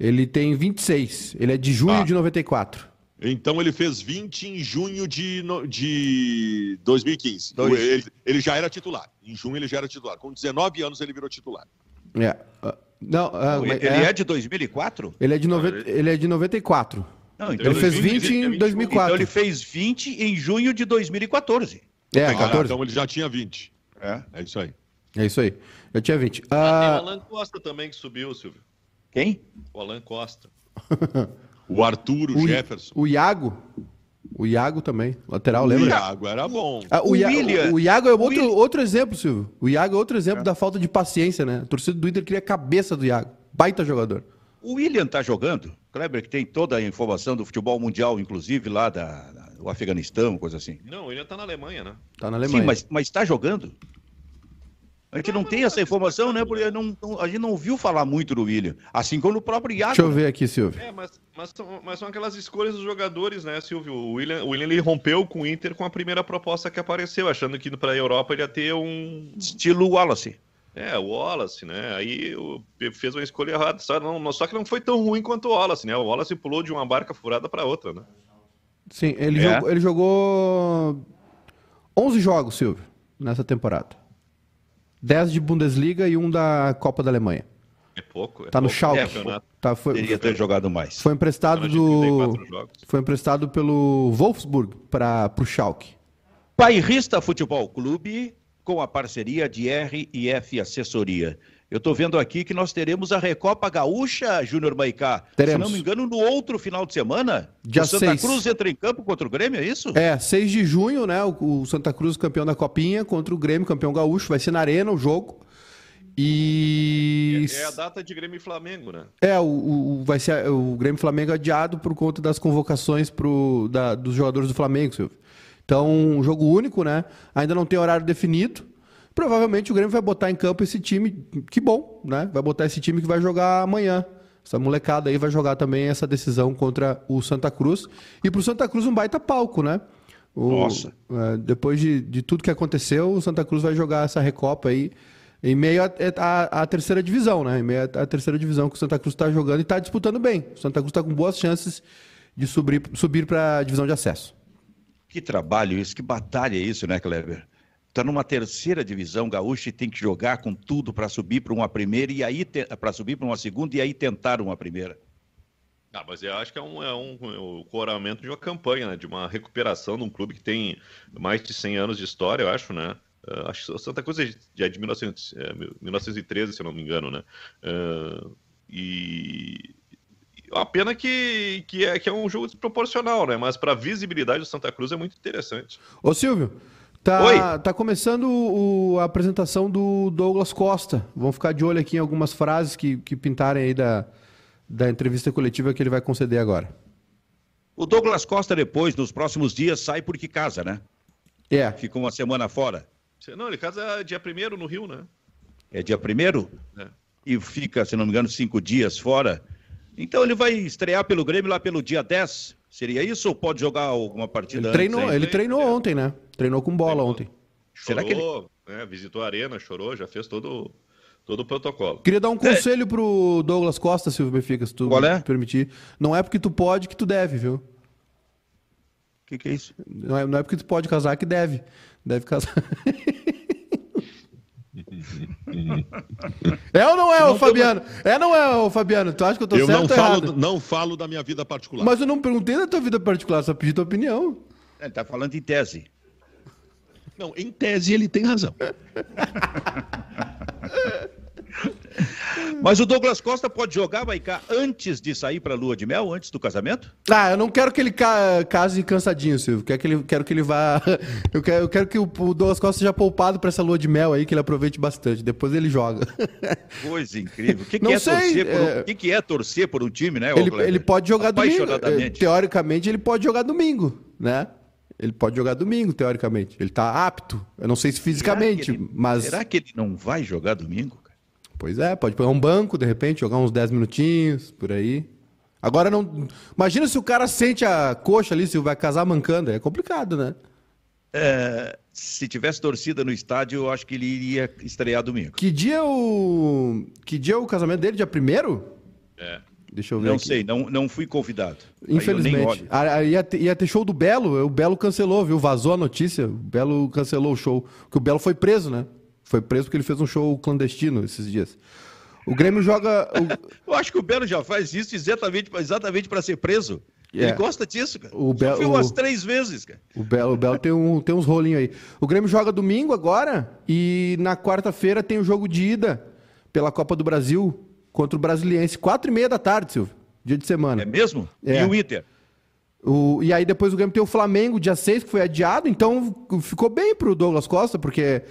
Ele tem 26. Ele é de junho ah. de 94. Então ele fez 20 em junho de, de 2015. Dois. Ele, ele, já era titular. Em junho ele já era titular. Com 19 anos ele virou titular. É. Uh, não, uh, ele é... é de 2004? Ele é de, ele é de 94. Não, então ele fez 20, 20 em 2004. Então ele fez 20 em junho de 2014. É, ah, 14. Então ele já tinha 20. É, é isso aí. É isso aí. Eu tinha 20. Ah. Tem o Alan Costa também que subiu, Silvio. Quem? O Alan Costa. <laughs> o Arthur, o, o Jefferson. O Iago. O Iago também, lateral, lembra? O Iago era bom. Ah, o, o, William, o, Iago é outro, outro exemplo, Silvio. O Iago é outro exemplo é. da falta de paciência, né? A torcida do Inter queria a cabeça do Iago. Baita jogador. O William tá jogando? Kleber, que tem toda a informação do futebol mundial, inclusive lá da, da do Afeganistão, coisa assim. Não, o William tá na Alemanha, né? Tá na Alemanha. Sim, mas, mas tá jogando? A gente não tem essa informação, né? Porque não, não, a gente não ouviu falar muito do William. Assim como no próprio Iago. Deixa eu ver aqui, Silvio. É, mas, mas, são, mas são aquelas escolhas dos jogadores, né, Silvio? O William, o William ele rompeu com o Inter com a primeira proposta que apareceu, achando que para a Europa ele ia ter um. Estilo Wallace. É, o Wallace, né? Aí fez uma escolha errada. Só, não, só que não foi tão ruim quanto o Wallace, né? O Wallace pulou de uma barca furada para outra, né? Sim, ele, é. jogou, ele jogou 11 jogos, Silvio, nessa temporada. 10 de Bundesliga e um da Copa da Alemanha. É pouco. É tá no pouco. Schalke. É, tá, foi, Teria ter jogado mais. Foi emprestado do. Foi emprestado pelo Wolfsburg para o Schalke. Bairrista Futebol Clube com a parceria de R e F Assessoria. Eu estou vendo aqui que nós teremos a Recopa Gaúcha, Júnior Maicá. Teremos. Se não me engano, no outro final de semana. Dia o Santa seis. Cruz entra em campo contra o Grêmio, é isso? É, 6 de junho, né? O, o, Santa Cruz campeão da Copinha contra o Grêmio, campeão gaúcho. Vai ser na Arena o jogo. E. É, é a data de Grêmio e Flamengo, né? É, o, o, vai ser o Grêmio e Flamengo adiado por conta das convocações pro, da, dos jogadores do Flamengo, Silvio. Então, um jogo único, né? Ainda não tem horário definido. Provavelmente o Grêmio vai botar em campo esse time, que bom, né? Vai botar esse time que vai jogar amanhã. Essa molecada aí vai jogar também essa decisão contra o Santa Cruz. E pro Santa Cruz um baita palco, né? O, Nossa. É, depois de, de tudo que aconteceu, o Santa Cruz vai jogar essa recopa aí em meio à terceira divisão, né? Em meio à terceira divisão que o Santa Cruz está jogando e está disputando bem. O Santa Cruz está com boas chances de subir, subir para a divisão de acesso. Que trabalho isso, que batalha é isso, né, Kleber? Está numa terceira divisão gaúcha e tem que jogar com tudo para subir para uma primeira e aí para subir para uma segunda e aí tentar uma primeira. Ah, mas eu acho que é um, é um, é um coramento de uma campanha, né? de uma recuperação de um clube que tem mais de 100 anos de história, eu acho, né? Uh, acho que o Santa Cruz já é de 1900, é, 1913, se eu não me engano, né? Uh, e a pena que, que, é, que é um jogo desproporcional, né? Mas para a visibilidade do Santa Cruz é muito interessante. Ô Silvio, Tá, tá começando o, a apresentação do Douglas Costa. Vamos ficar de olho aqui em algumas frases que, que pintarem aí da, da entrevista coletiva que ele vai conceder agora. O Douglas Costa, depois, nos próximos dias, sai porque casa, né? É. Fica uma semana fora. Não, ele casa dia 1 no Rio, né? É dia 1 é. E fica, se não me engano, cinco dias fora. Então ele vai estrear pelo Grêmio lá pelo dia 10. Seria isso ou pode jogar alguma partida ele treinou, antes? Ele treinou ontem, né? Treinou com bola treinou. ontem. Chorou, Será que ele... Né? visitou a arena, chorou, já fez todo, todo o protocolo. Queria dar um conselho é. pro Douglas Costa, Silvio Benfica, se tu Qual é? permitir. Não é porque tu pode que tu deve, viu? O que, que é isso? Não é, não é porque tu pode casar que deve. Deve casar. é ou não é, não, o Fabiano? É ou não é, o Fabiano? Tu acha que eu tô eu certo não ou falo, errado? não falo da minha vida particular. Mas eu não perguntei da tua vida particular, só pedi tua opinião. Ele tá falando em tese. Não, em tese ele tem razão. <laughs> Mas o Douglas Costa pode jogar, vai cá, antes de sair para a lua de mel, antes do casamento? Ah, eu não quero que ele ca case cansadinho, Silvio. Quero que ele, quero que ele vá. <laughs> Eu quero, eu quero que o, Douglas Costa seja poupado para essa lua de mel aí, que ele aproveite bastante. Depois ele joga. <laughs> Coisa incrível. O que, que é, torcer por um... é... que, que é torcer por um time, né? Ele, ele pode jogar domingo. Teoricamente, ele pode jogar domingo, né? Ele pode jogar domingo, teoricamente. Ele tá apto. Eu não sei se fisicamente, será ele, mas. Será que ele não vai jogar domingo? Pois é, pode pegar um banco, de repente, jogar uns 10 minutinhos, por aí. Agora não. Imagina se o cara sente a coxa ali, se vai casar mancando. É complicado, né? É, se tivesse torcida no estádio, eu acho que ele iria estrear domingo. Que dia o. Que dia o casamento dele? Dia primeiro? É. Deixa eu ver. Não aqui. sei, não, não fui convidado. Infelizmente. Aí ia, ter, ia ter show do Belo, o Belo cancelou, viu? Vazou a notícia. O Belo cancelou o show. Porque o Belo foi preso, né? Foi preso porque ele fez um show clandestino esses dias. O Grêmio joga. O... <laughs> Eu acho que o Belo já faz isso exatamente, exatamente para ser preso. É. Ele gosta disso, cara. O Belo, viu umas três vezes, cara. O Belo, o Belo tem, um, tem uns rolinhos aí. O Grêmio joga domingo agora e na quarta-feira tem o jogo de ida pela Copa do Brasil contra o Brasiliense. Quatro e meia da tarde, Silvio. Dia de semana. É mesmo? É. E o Inter? O, e aí depois o Grêmio tem o Flamengo, dia 6, que foi adiado. Então ficou bem pro Douglas Costa, porque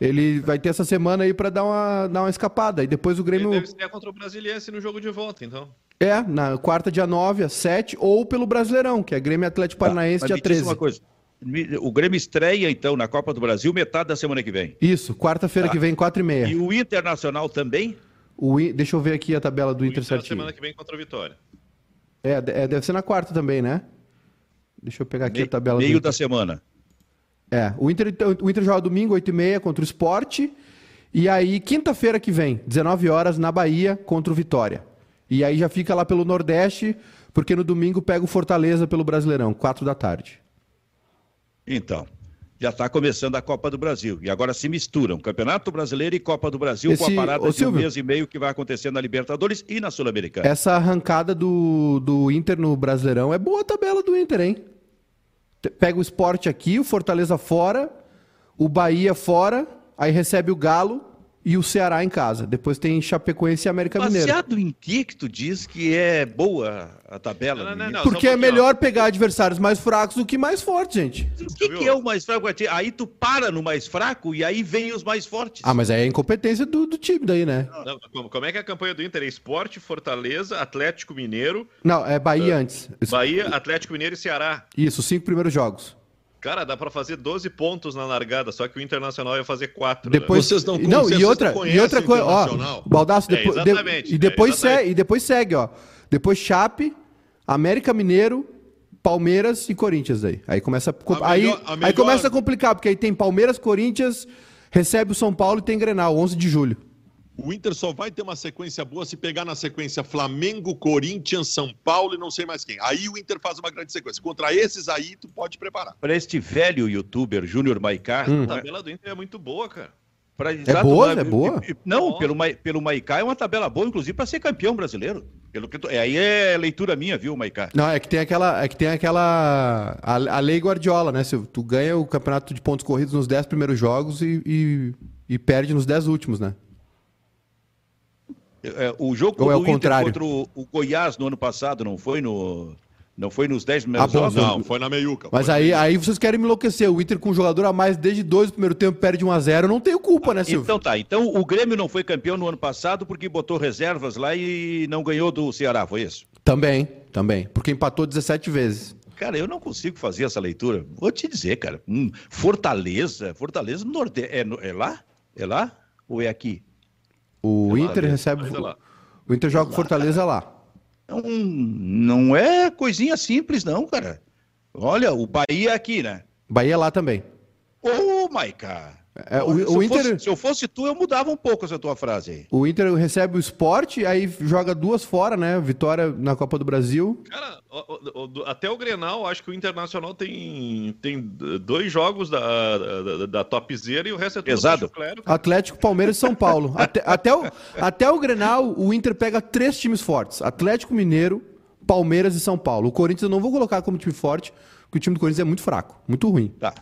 ele vai ter essa semana aí para dar uma, dar uma escapada. E depois o Grêmio. Ele deve ser contra o Brasiliense no jogo de volta, então. É, na quarta, dia 9, às 7, ou pelo Brasileirão, que é Grêmio Atlético tá, Paranaense, dia 13. Uma coisa. O Grêmio estreia, então, na Copa do Brasil, metade da semana que vem. Isso, quarta-feira tá. que vem, 4 e meia. E o Internacional também? O, Deixa eu ver aqui a tabela do o Inter, Inter certinho. semana que vem contra o Vitória. É, é, deve ser na quarta também, né? Deixa eu pegar aqui Me, a tabela. Meio da semana. É, o Inter, o Inter joga domingo, 8h30 contra o Sport. E aí, quinta-feira que vem, 19 horas, na Bahia, contra o Vitória. E aí já fica lá pelo Nordeste, porque no domingo pega o Fortaleza pelo Brasileirão, 4 da tarde. Então, já está começando a Copa do Brasil. E agora se misturam Campeonato Brasileiro e Copa do Brasil Esse... com a parada Ô, de um mês e meio que vai acontecer na Libertadores e na Sul-Americana. Essa arrancada do, do Inter no Brasileirão é boa a tabela do Inter, hein? Pega o esporte aqui, o Fortaleza fora, o Bahia fora, aí recebe o Galo e o Ceará em casa. Depois tem Chapecoense e América Mineiro. Baseado em que que tu diz que é boa a tabela? Não, não, não, Porque um é melhor pegar adversários mais fracos do que mais fortes, gente. O que, que, é o mais fraco? Aí tu para no mais fraco e aí vem os mais fortes. Ah, mas aí é incompetência do, do time daí, né? como é que é a campanha do Inter? É Esporte, Fortaleza, Atlético Mineiro... Não, é Bahia uh, antes. Bahia, Atlético Mineiro e Ceará. Isso, cinco primeiros jogos. Cara, dá para fazer 12 pontos na largada, só que o Internacional ia fazer 4. Depois né? vocês não, não e outra, e outra coisa, ó, Baldaço, depois, é, exatamente, de, e depois é, segue, e depois segue, ó. Depois Chape, América Mineiro, Palmeiras e Corinthians aí. Aí começa a, aí, melhor... aí começa a complicar, porque aí tem Palmeiras, Corinthians, recebe o São Paulo e tem Grenal, 11 de julho. O Inter só vai ter uma sequência boa se pegar na sequência Flamengo, Corinthians, São Paulo e não sei mais quem. Aí o Inter faz uma grande sequência. Contra esses aí, tu pode preparar. Para este velho youtuber Júnior Maicá. Hum. A tabela do Inter é muito boa, cara. Pra, é boa, é boa. Não, pelo, pelo Maicá é uma tabela boa, inclusive, para ser campeão brasileiro. Pelo que tu, aí é leitura minha, viu, Maicá? Não, é que tem aquela. É que tem aquela. A, a lei Guardiola, né? Se tu ganha o campeonato de pontos corridos nos 10 primeiros jogos e, e, e perde nos 10 últimos, né? É, o jogo Ou é o contrário? contra o, o, Goiás no ano passado não foi no. Não foi nos 10 primeiros ah, jogos? Não, foi na meiuca. Mas aí, aí vocês querem me enlouquecer. O Inter com um jogador a mais desde dois do primeiro tempo perde 1 a 0 Não tenho culpa, né, Silvio? Então tá. Então o Grêmio não foi campeão no ano passado porque botou reservas lá e não ganhou do Ceará, foi isso? Também, também. Porque empatou 17 vezes. Cara, eu não consigo fazer essa leitura. Vou te dizer, cara. Hum, Fortaleza, Fortaleza no Nordeste. É, é lá? É lá? Ou é aqui? O é Inter recebe. O Inter joga Fortaleza lá. Não, não é coisinha simples, não, cara. Olha, o Bahia é aqui, né? Bahia é lá também. Ô, oh, Maica. É, o, se, o Inter... Fosse, se eu fosse tu, eu mudava um pouco essa tua frase aí. O Inter recebe o esporte, aí joga duas fora, né? Vitória na Copa do Brasil. Cara, até o Grenal, acho que o Internacional tem, tem dois jogos da, da, da topzera e o resto é tudo Exato. Claro. Atlético, Palmeiras e São Paulo. <laughs> até, até, o, até o Grenal, o Inter pega três times fortes. Atlético Mineiro, Palmeiras e São Paulo. O Corinthians eu não vou colocar como time forte, porque o time do Corinthians é muito fraco, muito ruim. Tá.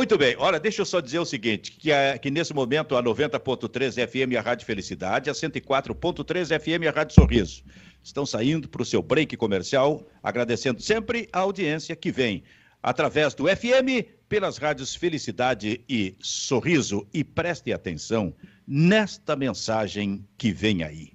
Muito bem, olha, deixa eu só dizer o seguinte: que, a, que nesse momento a 90.3 FM a Rádio Felicidade, a 104.3 FM a Rádio Sorriso estão saindo para o seu break comercial, agradecendo sempre a audiência que vem através do FM, pelas rádios Felicidade e Sorriso. E preste atenção nesta mensagem que vem aí.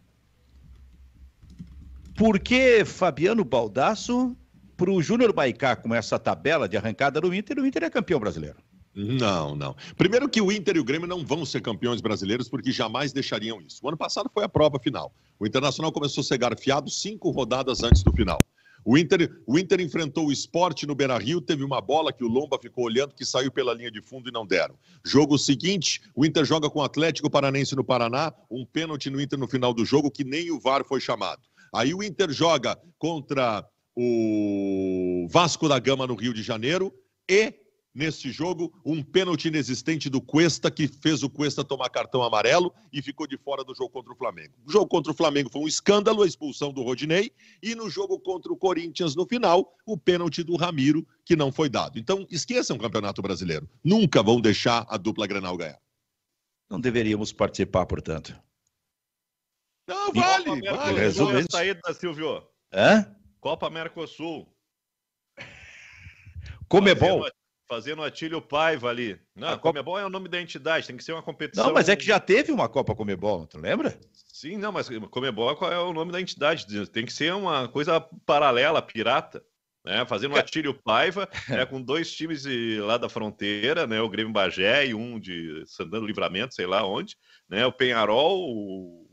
Por que Fabiano Baldasso para o Júnior Baicá com essa tabela de arrancada do Inter, o Inter é campeão brasileiro? Não, não. Primeiro que o Inter e o Grêmio não vão ser campeões brasileiros porque jamais deixariam isso. O ano passado foi a prova final. O Internacional começou a ser garfiado cinco rodadas antes do final. O Inter, o Inter enfrentou o esporte no Beira Rio, teve uma bola que o Lomba ficou olhando, que saiu pela linha de fundo e não deram. Jogo seguinte, o Inter joga com o Atlético Paranense no Paraná, um pênalti no Inter no final do jogo que nem o VAR foi chamado. Aí o Inter joga contra o Vasco da Gama no Rio de Janeiro e nesse jogo, um pênalti inexistente do Cuesta, que fez o Cuesta tomar cartão amarelo e ficou de fora do jogo contra o Flamengo. O jogo contra o Flamengo foi um escândalo, a expulsão do Rodinei, e no jogo contra o Corinthians, no final, o pênalti do Ramiro, que não foi dado. Então, esqueçam o Campeonato Brasileiro. Nunca vão deixar a dupla Granal ganhar. Não deveríamos participar, portanto. Não, vale, vale. Resume a saída, Silvio. Hã? Copa Mercosul. Comebol. Fazendo fazendo Atílio Paiva ali. Não, a Comebol Copa... é o nome da entidade, tem que ser uma competição. Não, mas é que já teve uma Copa Comebol, tu lembra? Sim, não, mas Comebol é o nome da entidade, tem que ser uma coisa paralela, pirata. Né, fazendo o Atílio Paiva, <laughs> né, com dois times lá da fronteira, né, o Grêmio Bagé e um de Santana do Livramento, sei lá onde, né, o Penharol, o,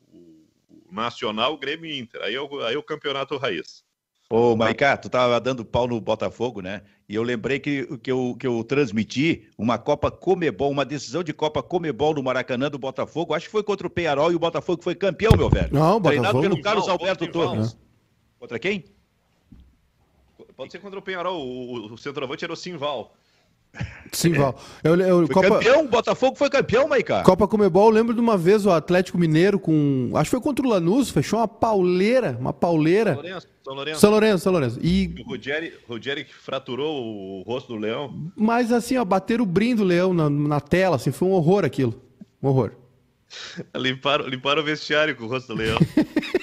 o Nacional, o Grêmio Inter. Aí é o, aí é o campeonato raiz. Ô, Maicá, tu tava dando pau no Botafogo, né? E eu lembrei que, que, eu, que eu transmiti uma Copa Comebol, uma decisão de Copa Comebol no Maracanã do Botafogo. Acho que foi contra o Penharol e o Botafogo foi campeão, meu velho. Não, o Treinado Botafogo... pelo Carlos Alberto Torres. Contra quem? Pode ser contra o Penharol. O, o centroavante era o Simval. Simval. Eu, eu, foi Copa... campeão, Botafogo foi campeão, Maicá. Copa Comebol, eu lembro de uma vez o Atlético Mineiro com. Acho que foi contra o Lanús, fechou uma pauleira, uma pauleira. São Lourenço, São Lourenço. São Lourenço, São Lourenço. E... O Ruggeri, Ruggeri que fraturou o rosto do leão. Mas assim, ó, bateram o brim do leão na, na tela, assim, foi um horror aquilo. Um horror. <laughs> limparam, limparam o vestiário com o rosto do leão. <laughs>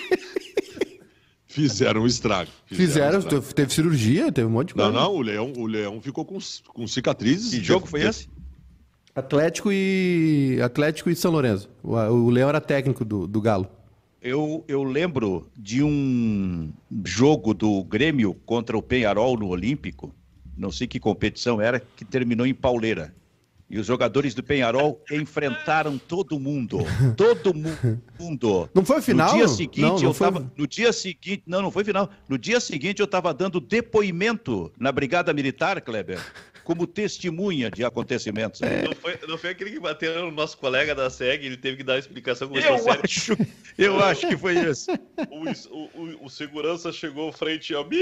Fizeram um estrago. Fizeram, Fizeram estrago. teve cirurgia, teve um monte de coisa. Não, não, o Leão, o Leão ficou com, com cicatrizes. Que jogo foi esse? Atlético e Atlético e São Lourenço. O, o Leão era técnico do, do Galo. Eu, eu lembro de um jogo do Grêmio contra o Penharol no Olímpico, não sei que competição era, que terminou em pauleira. E os jogadores do Penharol enfrentaram todo mundo. Todo mundo. Não foi final? No dia seguinte, não, não eu tava. No dia seguinte. Não, não foi final. No dia seguinte, eu estava dando depoimento na Brigada Militar, Kleber, como testemunha de acontecimentos. É. Não, foi, não foi aquele que bateu no nosso colega da SEG, ele teve que dar a explicação eu acho, eu acho que foi esse. O, o, o segurança chegou frente a mim.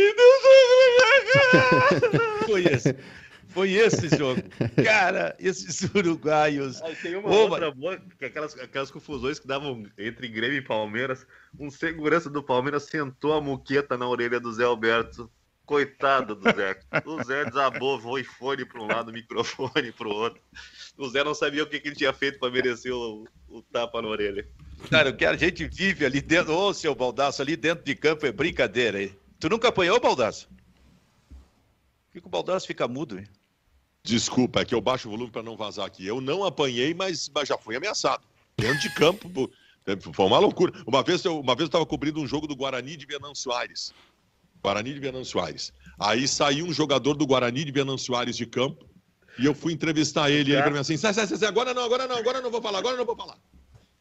Foi esse. Foi esse jogo. <laughs> Cara, esses uruguaios. Aí tem uma outra boa, aquelas, aquelas confusões que davam entre Grêmio e Palmeiras. Um segurança do Palmeiras sentou a muqueta na orelha do Zé Alberto. Coitado do Zé. O Zé desabou, foi fone para um lado, microfone para o outro. O Zé não sabia o que, que ele tinha feito para merecer o, o, tapa na orelha. Cara, o que a gente vive ali dentro, ô seu Baldaço, ali dentro de campo é brincadeira aí. Tu nunca apanhou, Baldaço? Por que, que o Baldaço fica mudo, hein? Desculpa, é que eu baixo o volume para não vazar aqui. Eu não apanhei, mas, mas já fui ameaçado. Dentro de campo, foi uma loucura. Uma vez eu estava cobrindo um jogo do Guarani de Venâncio Aires. Guarani de Venâncio Aires. Aí saiu um jogador do Guarani de Venâncio Aires de campo e eu fui entrevistar ele. Ele falou assim: sai, sai, sai, agora não, agora não, agora não vou falar, agora não vou falar.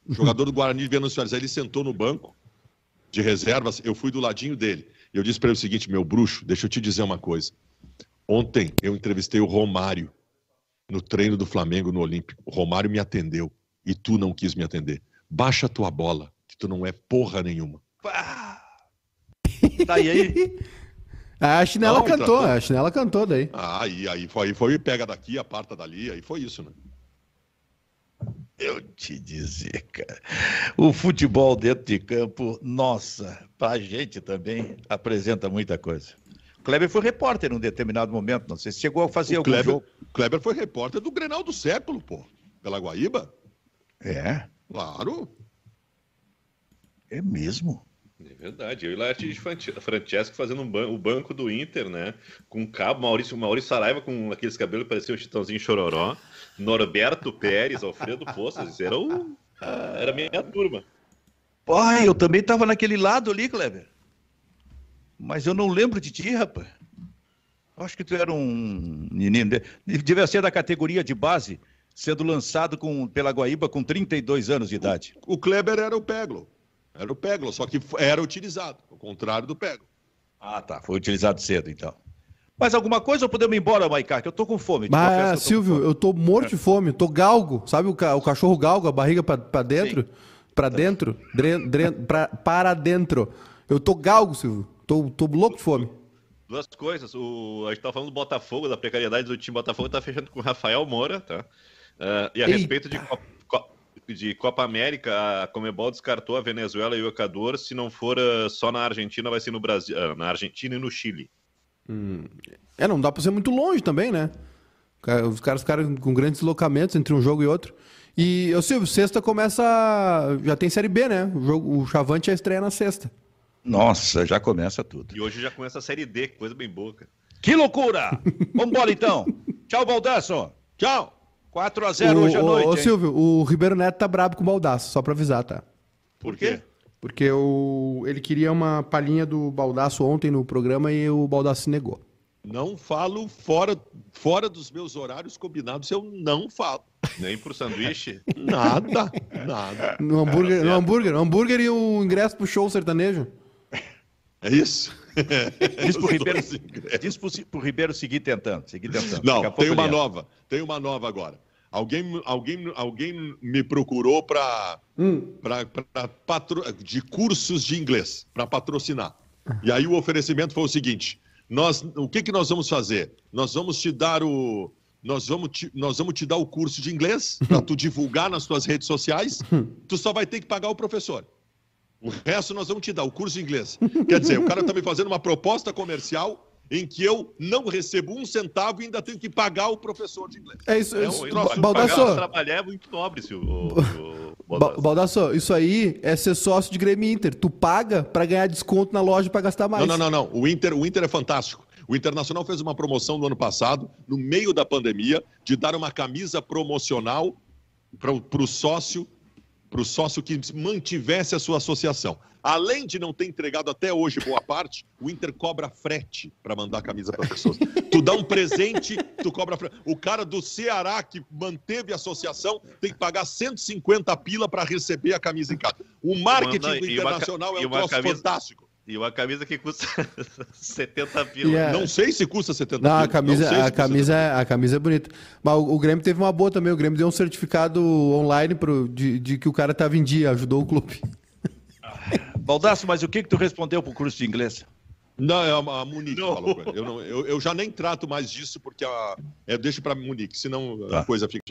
O jogador do Guarani de Venâncio Aires. Aí ele sentou no banco de reservas, eu fui do ladinho dele. E eu disse para ele o seguinte: meu bruxo, deixa eu te dizer uma coisa. Ontem eu entrevistei o Romário no treino do Flamengo no Olímpico. O Romário me atendeu e tu não quis me atender. Baixa a tua bola, que tu não é porra nenhuma. Tá aí. <laughs> A chinela não, cantou, a chinela cantou daí. Ah, aí, aí, foi, foi pega daqui, aparta dali, aí foi isso, né? Eu te dizer, cara. O futebol dentro de campo, nossa, pra gente também apresenta muita coisa. Kleber foi repórter num determinado momento. Não sei se chegou a fazer o algum Kleber, jogo. Kleber foi repórter do Grenal do século, pô. Pela Guaíba. É. Claro. É mesmo. É verdade. Eu e Laerte Francesco fazendo um ban o banco do Inter, né? Com cabo, Maurício, Maurício Saraiva com aqueles cabelos que pareciam um chitãozinho chororó. Norberto Pérez, Alfredo Poças. Era, o, era a minha turma. Pai, eu também estava naquele lado ali, Kleber. Mas eu não lembro de ti, rapaz. Acho que tu era um menino. Devia ser da categoria de base, sendo lançado com, pela Guaíba com 32 anos de idade. O, o Kleber era o Peglo. Era o Peglo, só que era utilizado, ao contrário do Peglo. Ah, tá. Foi utilizado cedo, então. Mais alguma coisa ou podemos ir embora, Maicá? Que eu tô com fome. Mas, eu Silvio, fome. eu tô morto de fome. Tô galgo. Sabe o, ca o cachorro galgo, a barriga para dentro? Sim. Pra dentro? Dren, dren, pra, para dentro. Eu tô galgo, Silvio. Tô, tô louco de fome. Duas coisas. O, a gente tá falando do Botafogo, da precariedade do time Botafogo, tá fechando com o Rafael Moura, tá? Uh, e a Eita. respeito de Copa, de Copa América, a Comebol descartou a Venezuela e o Equador. Se não for uh, só na Argentina, vai ser no Brasil, uh, na Argentina e no Chile. Hum. É, não dá pra ser muito longe também, né? Os caras ficaram com grandes deslocamentos entre um jogo e outro. E, ô Silvio, sexta começa. Já tem Série B, né? O, jogo, o Chavante já estreia na sexta. Nossa, já começa tudo. E hoje já começa a Série D, coisa bem boa. Que loucura! Vambora então. <laughs> Tchau, Baldasso. Tchau. 4 a 0 hoje à noite. Ô, Silvio, o Ribeiro Neto tá brabo com o Baldasso, só pra avisar, tá? Por quê? Porque o... ele queria uma palhinha do Baldasso ontem no programa e o Baldasso se negou. Não falo fora, fora dos meus horários combinados, eu não falo. Nem pro sanduíche? <laughs> Nada, nada. No hambúrguer, no hambúrguer, no hambúrguer e o ingresso pro show sertanejo. É isso? <laughs> Diz pro, Ribeiro, diz pro, pro Ribeiro seguir tentando, seguir tentando. Não, tem uma nova, tem uma nova agora. Alguém, alguém, alguém me procurou para hum. patro... de cursos de inglês para patrocinar. E aí o oferecimento foi o seguinte: nós, o que, que nós vamos fazer? Nós vamos te dar o, nós vamos te, nós vamos te dar o curso de inglês para tu divulgar nas tuas redes sociais. Tu só vai ter que pagar o professor. O resto nós vamos te dar, o curso de inglês. Quer dizer, o cara está me fazendo uma proposta comercial em que eu não recebo um centavo e ainda tenho que pagar o professor de inglês. É isso. É isso Baldasso. trabalhar é muito nobre, o, o, Baldasso, isso aí é ser sócio de Grêmio Inter. Tu paga para ganhar desconto na loja para gastar mais. Não, não, não, não. O Inter, o Inter é fantástico. O Internacional fez uma promoção no ano passado, no meio da pandemia, de dar uma camisa promocional para o sócio para o sócio que mantivesse a sua associação. Além de não ter entregado até hoje boa parte, o Inter cobra frete para mandar a camisa para as pessoas. tu dá um presente, tu cobra frete. O cara do Ceará que manteve a associação tem que pagar 150 pila para receber a camisa em casa. O marketing Manda, do Internacional uma, é um troço camisa... fantástico. E uma camisa que custa <laughs> 70 pila. Yeah. Não sei se custa 70 Não, a camisa, a, camisa é, a camisa é bonita. Mas o, o, Grêmio teve uma boa também. O Grêmio deu um certificado online pro, de, de que o cara estava em dia, ajudou o clube. <laughs> Baldasso, mas o que, que tu respondeu pro curso de inglês? Não, é a, a Munique não. falou. Eu, não, eu, eu, já nem trato mais disso porque a, eu deixo para Munique, senão tá. a coisa fica.